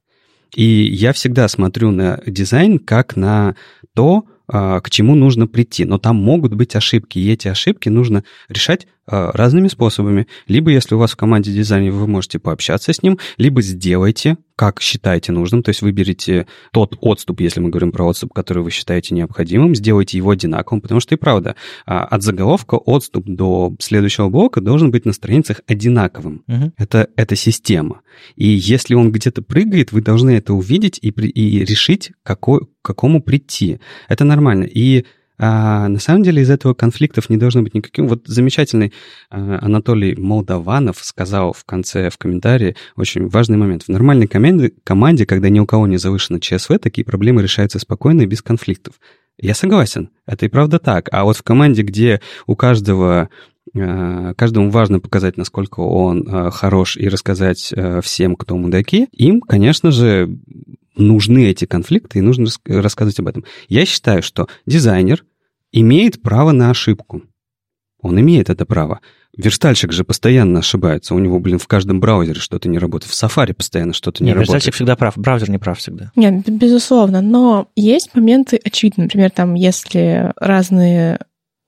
И я всегда смотрю на дизайн как на то, к чему нужно прийти. Но там могут быть ошибки, и эти ошибки нужно решать а, разными способами. Либо, если у вас в команде дизайнера, вы можете пообщаться с ним, либо сделайте как считаете нужным, то есть выберите тот отступ, если мы говорим про отступ, который вы считаете необходимым, сделайте его одинаковым, потому что и правда, а, от заголовка отступ до следующего блока должен быть на страницах одинаковым. Угу. Это, это система. И если он где-то прыгает, вы должны это увидеть и, и решить, какой, к какому прийти. Это нормально. И а на самом деле из этого конфликтов не должно быть никаким. Вот замечательный а, Анатолий Молдаванов сказал в конце в комментарии очень важный момент. В нормальной команде, команде, когда ни у кого не завышено ЧСВ, такие проблемы решаются спокойно и без конфликтов. Я согласен, это и правда так. А вот в команде, где у каждого а, каждому важно показать, насколько он а, хорош, и рассказать всем, кто мудаки, им, конечно же, нужны эти конфликты, и нужно рассказывать об этом. Я считаю, что дизайнер имеет право на ошибку. Он имеет это право. Верстальщик же постоянно ошибается. У него, блин, в каждом браузере что-то не работает. В Safari постоянно что-то не, не работает. Верстальщик всегда прав, браузер не прав всегда. Нет, безусловно. Но есть моменты очевидные. Например, там, если разные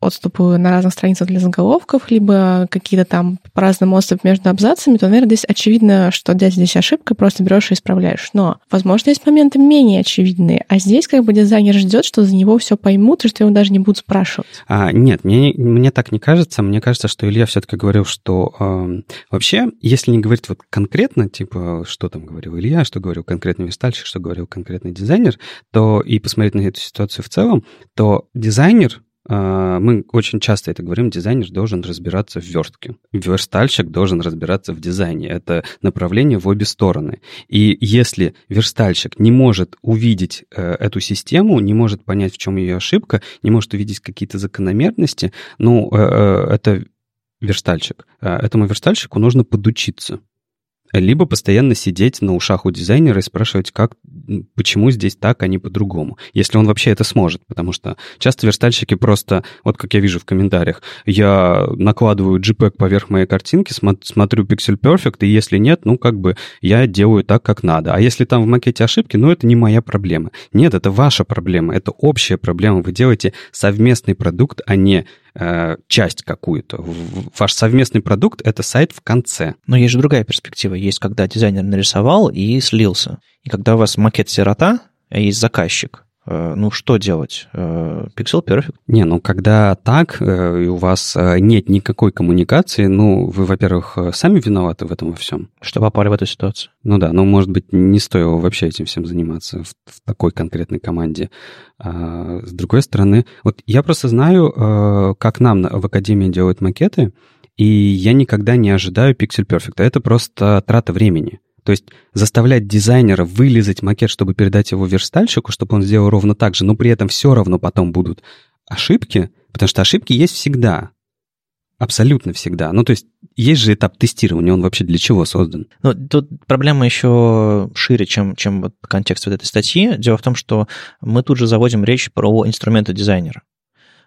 отступы на разных страницах для заголовков, либо какие-то там по разным отступы между абзацами, то, наверное, здесь очевидно, что здесь, здесь ошибка, просто берешь и исправляешь. Но, возможно, есть моменты менее очевидные, а здесь как бы дизайнер ждет, что за него все поймут, и что его даже не будут спрашивать. А, нет, мне, мне так не кажется. Мне кажется, что Илья все-таки говорил, что э, вообще, если не говорить вот конкретно, типа, что там говорил Илья, что говорил конкретный верстальщик, что говорил конкретный дизайнер, то и посмотреть на эту ситуацию в целом, то дизайнер мы очень часто это говорим, дизайнер должен разбираться в верстке. Верстальщик должен разбираться в дизайне. Это направление в обе стороны. И если верстальщик не может увидеть э, эту систему, не может понять, в чем ее ошибка, не может увидеть какие-то закономерности, ну, э, э, это верстальщик. Этому верстальщику нужно подучиться либо постоянно сидеть на ушах у дизайнера и спрашивать, как, почему здесь так, а не по-другому. Если он вообще это сможет, потому что часто верстальщики просто, вот как я вижу в комментариях, я накладываю JPEG поверх моей картинки, смотрю Pixel Perfect, и если нет, ну, как бы я делаю так, как надо. А если там в макете ошибки, ну, это не моя проблема. Нет, это ваша проблема, это общая проблема. Вы делаете совместный продукт, а не Э, часть какую-то. Ваш совместный продукт — это сайт в конце. Но есть же другая перспектива. Есть, когда дизайнер нарисовал и слился. И когда у вас макет сирота, а есть заказчик, Э, ну, что делать? Э, Pixel Perfect? Не, ну, когда так, э, и у вас нет никакой коммуникации, ну, вы, во-первых, сами виноваты в этом во всем. Что попали в эту ситуацию. Ну да, ну, может быть, не стоило вообще этим всем заниматься в, в такой конкретной команде. А, с другой стороны, вот я просто знаю, как нам в Академии делают макеты, и я никогда не ожидаю Pixel Perfect. Это просто трата времени. То есть заставлять дизайнера вылезать макет, чтобы передать его верстальщику, чтобы он сделал ровно так же, но при этом все равно потом будут ошибки, потому что ошибки есть всегда. Абсолютно всегда. Ну, то есть есть же этап тестирования, он вообще для чего создан? Ну, тут проблема еще шире, чем, чем вот контекст вот этой статьи. Дело в том, что мы тут же заводим речь про инструменты дизайнера.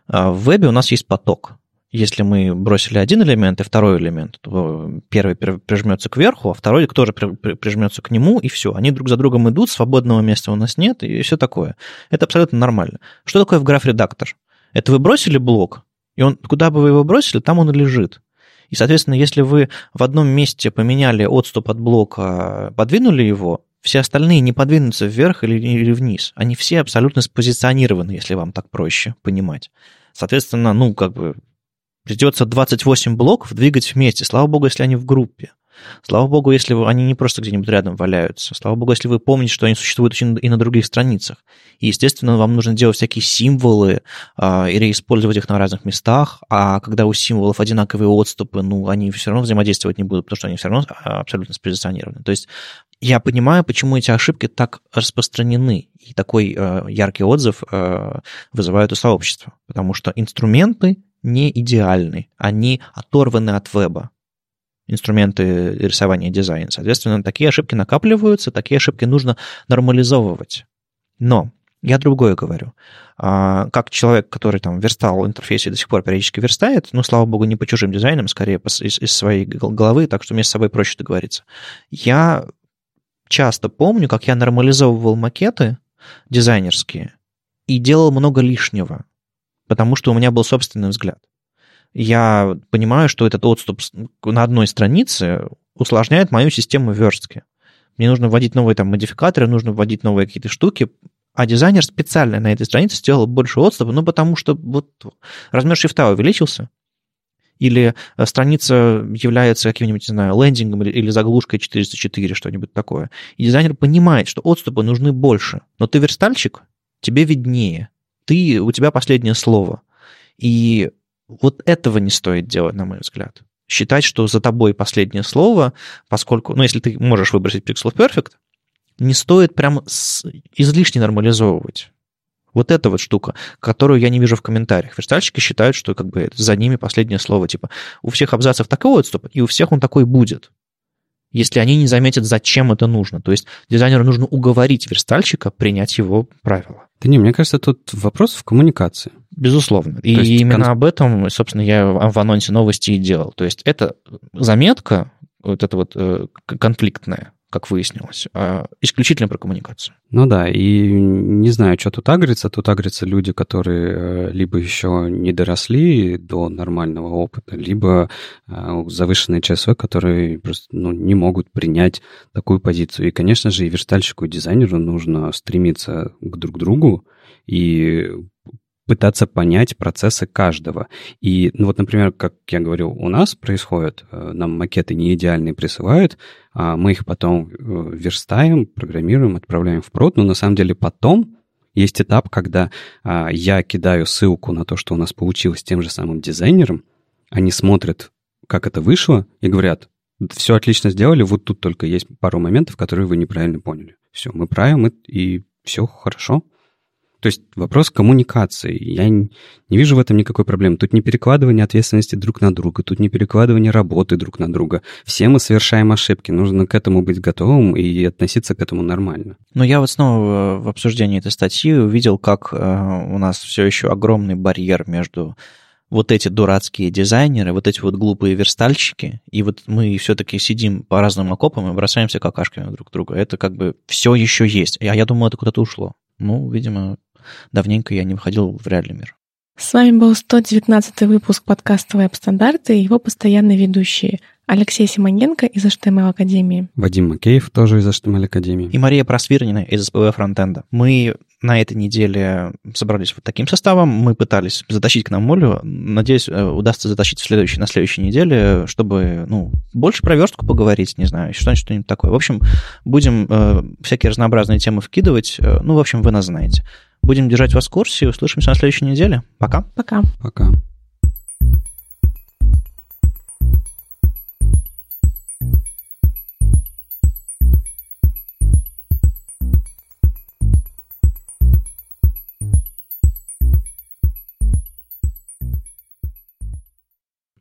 А в вебе у нас есть поток если мы бросили один элемент и второй элемент, то первый прижмется кверху, а второй тоже прижмется к нему, и все. Они друг за другом идут, свободного места у нас нет, и все такое. Это абсолютно нормально. Что такое в граф-редактор? Это вы бросили блок, и он, куда бы вы его бросили, там он и лежит. И, соответственно, если вы в одном месте поменяли отступ от блока, подвинули его, все остальные не подвинутся вверх или, или вниз. Они все абсолютно спозиционированы, если вам так проще понимать. Соответственно, ну, как бы Придется 28 блоков двигать вместе. Слава богу, если они в группе. Слава богу, если вы, они не просто где-нибудь рядом валяются. Слава богу, если вы помните, что они существуют и на других страницах. И, естественно, вам нужно делать всякие символы а, или использовать их на разных местах. А когда у символов одинаковые отступы, ну, они все равно взаимодействовать не будут, потому что они все равно а, абсолютно спозиционированы. То есть я понимаю, почему эти ошибки так распространены. И такой э, яркий отзыв э, вызывают у сообщества. Потому что инструменты не идеальны, они оторваны от веба инструменты рисования дизайна. Соответственно, такие ошибки накапливаются, такие ошибки нужно нормализовывать. Но я другое говорю. А, как человек, который там верстал интерфейс и до сих пор периодически верстает, ну, слава богу, не по чужим дизайнам, скорее из, из своей головы, так что мне с собой проще договориться. Я часто помню, как я нормализовывал макеты дизайнерские и делал много лишнего потому что у меня был собственный взгляд. Я понимаю, что этот отступ на одной странице усложняет мою систему верстки. Мне нужно вводить новые там модификаторы, нужно вводить новые какие-то штуки, а дизайнер специально на этой странице сделал больше отступа, ну, потому что вот размер шрифта увеличился, или э, страница является каким-нибудь, не знаю, лендингом или, или заглушкой 404, что-нибудь такое. И дизайнер понимает, что отступы нужны больше. Но ты верстальщик, тебе виднее ты, у тебя последнее слово. И вот этого не стоит делать, на мой взгляд. Считать, что за тобой последнее слово, поскольку, ну, если ты можешь выбросить Pixel Perfect, не стоит прям излишне нормализовывать. Вот эта вот штука, которую я не вижу в комментариях. Верстальщики считают, что как бы за ними последнее слово. Типа, у всех абзацев такой отступ, и у всех он такой будет если они не заметят, зачем это нужно. То есть дизайнеру нужно уговорить верстальщика принять его правила. Да не, мне кажется, тут вопрос в коммуникации. Безусловно. То и именно кон... об этом, собственно, я в анонсе новости и делал. То есть это заметка, вот эта вот э, конфликтная, как выяснилось, а исключительно про коммуникацию. Ну да, и не знаю, что тут агрится. Тут агрятся люди, которые э, либо еще не доросли до нормального опыта, либо э, завышенные ЧСВ, которые просто ну, не могут принять такую позицию. И, конечно же, и верстальщику, и дизайнеру нужно стремиться к друг другу и пытаться понять процессы каждого. И, ну вот, например, как я говорю, у нас происходит, э, нам макеты не идеальные присылают, а мы их потом э, верстаем, программируем, отправляем в прод, но на самом деле потом есть этап, когда а, я кидаю ссылку на то, что у нас получилось тем же самым дизайнером, они смотрят, как это вышло, и говорят, все отлично сделали, вот тут только есть пару моментов, которые вы неправильно поняли. Все, мы правим, и все хорошо. То есть вопрос коммуникации. Я не вижу в этом никакой проблемы. Тут не перекладывание ответственности друг на друга, тут не перекладывание работы друг на друга. Все мы совершаем ошибки. Нужно к этому быть готовым и относиться к этому нормально. Но я вот снова в обсуждении этой статьи увидел, как э, у нас все еще огромный барьер между вот эти дурацкие дизайнеры, вот эти вот глупые верстальщики, и вот мы все-таки сидим по разным окопам и бросаемся какашками друг друга. Это как бы все еще есть. А я думаю, это куда-то ушло. Ну, видимо, давненько я не выходил в реальный мир. С вами был 119 выпуск подкаста «Веб-стандарты» и его постоянные ведущие Алексей Симоненко из HTML Академии. Вадим Макеев тоже из HTML Академии. И Мария Просвирнина из СПВ Фронтенда. Мы на этой неделе собрались вот таким составом. Мы пытались затащить к нам Молю. Надеюсь, э, удастся затащить в следующей, на следующей неделе, чтобы ну, больше про верстку поговорить, не знаю, что-нибудь, что-нибудь такое. В общем, будем э, всякие разнообразные темы вкидывать. Э, ну, в общем, вы нас знаете. Будем держать вас в курсе. Услышимся на следующей неделе. Пока. Пока. Пока.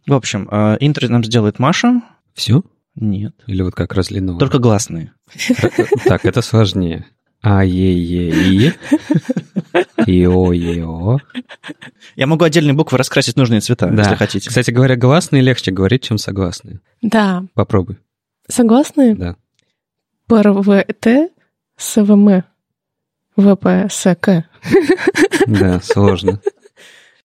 В общем, э, интро нам сделает Маша. Все? Нет. Или вот как раз длинного? Только гласные. Так, это сложнее. А е е и и о е о Я могу отдельные буквы раскрасить нужные цвета, да. если хотите. Кстати говоря, гласные легче говорить, чем согласные. Да. Попробуй. Согласные? Да. ПРВТ СВМ ВПСК. Да, сложно.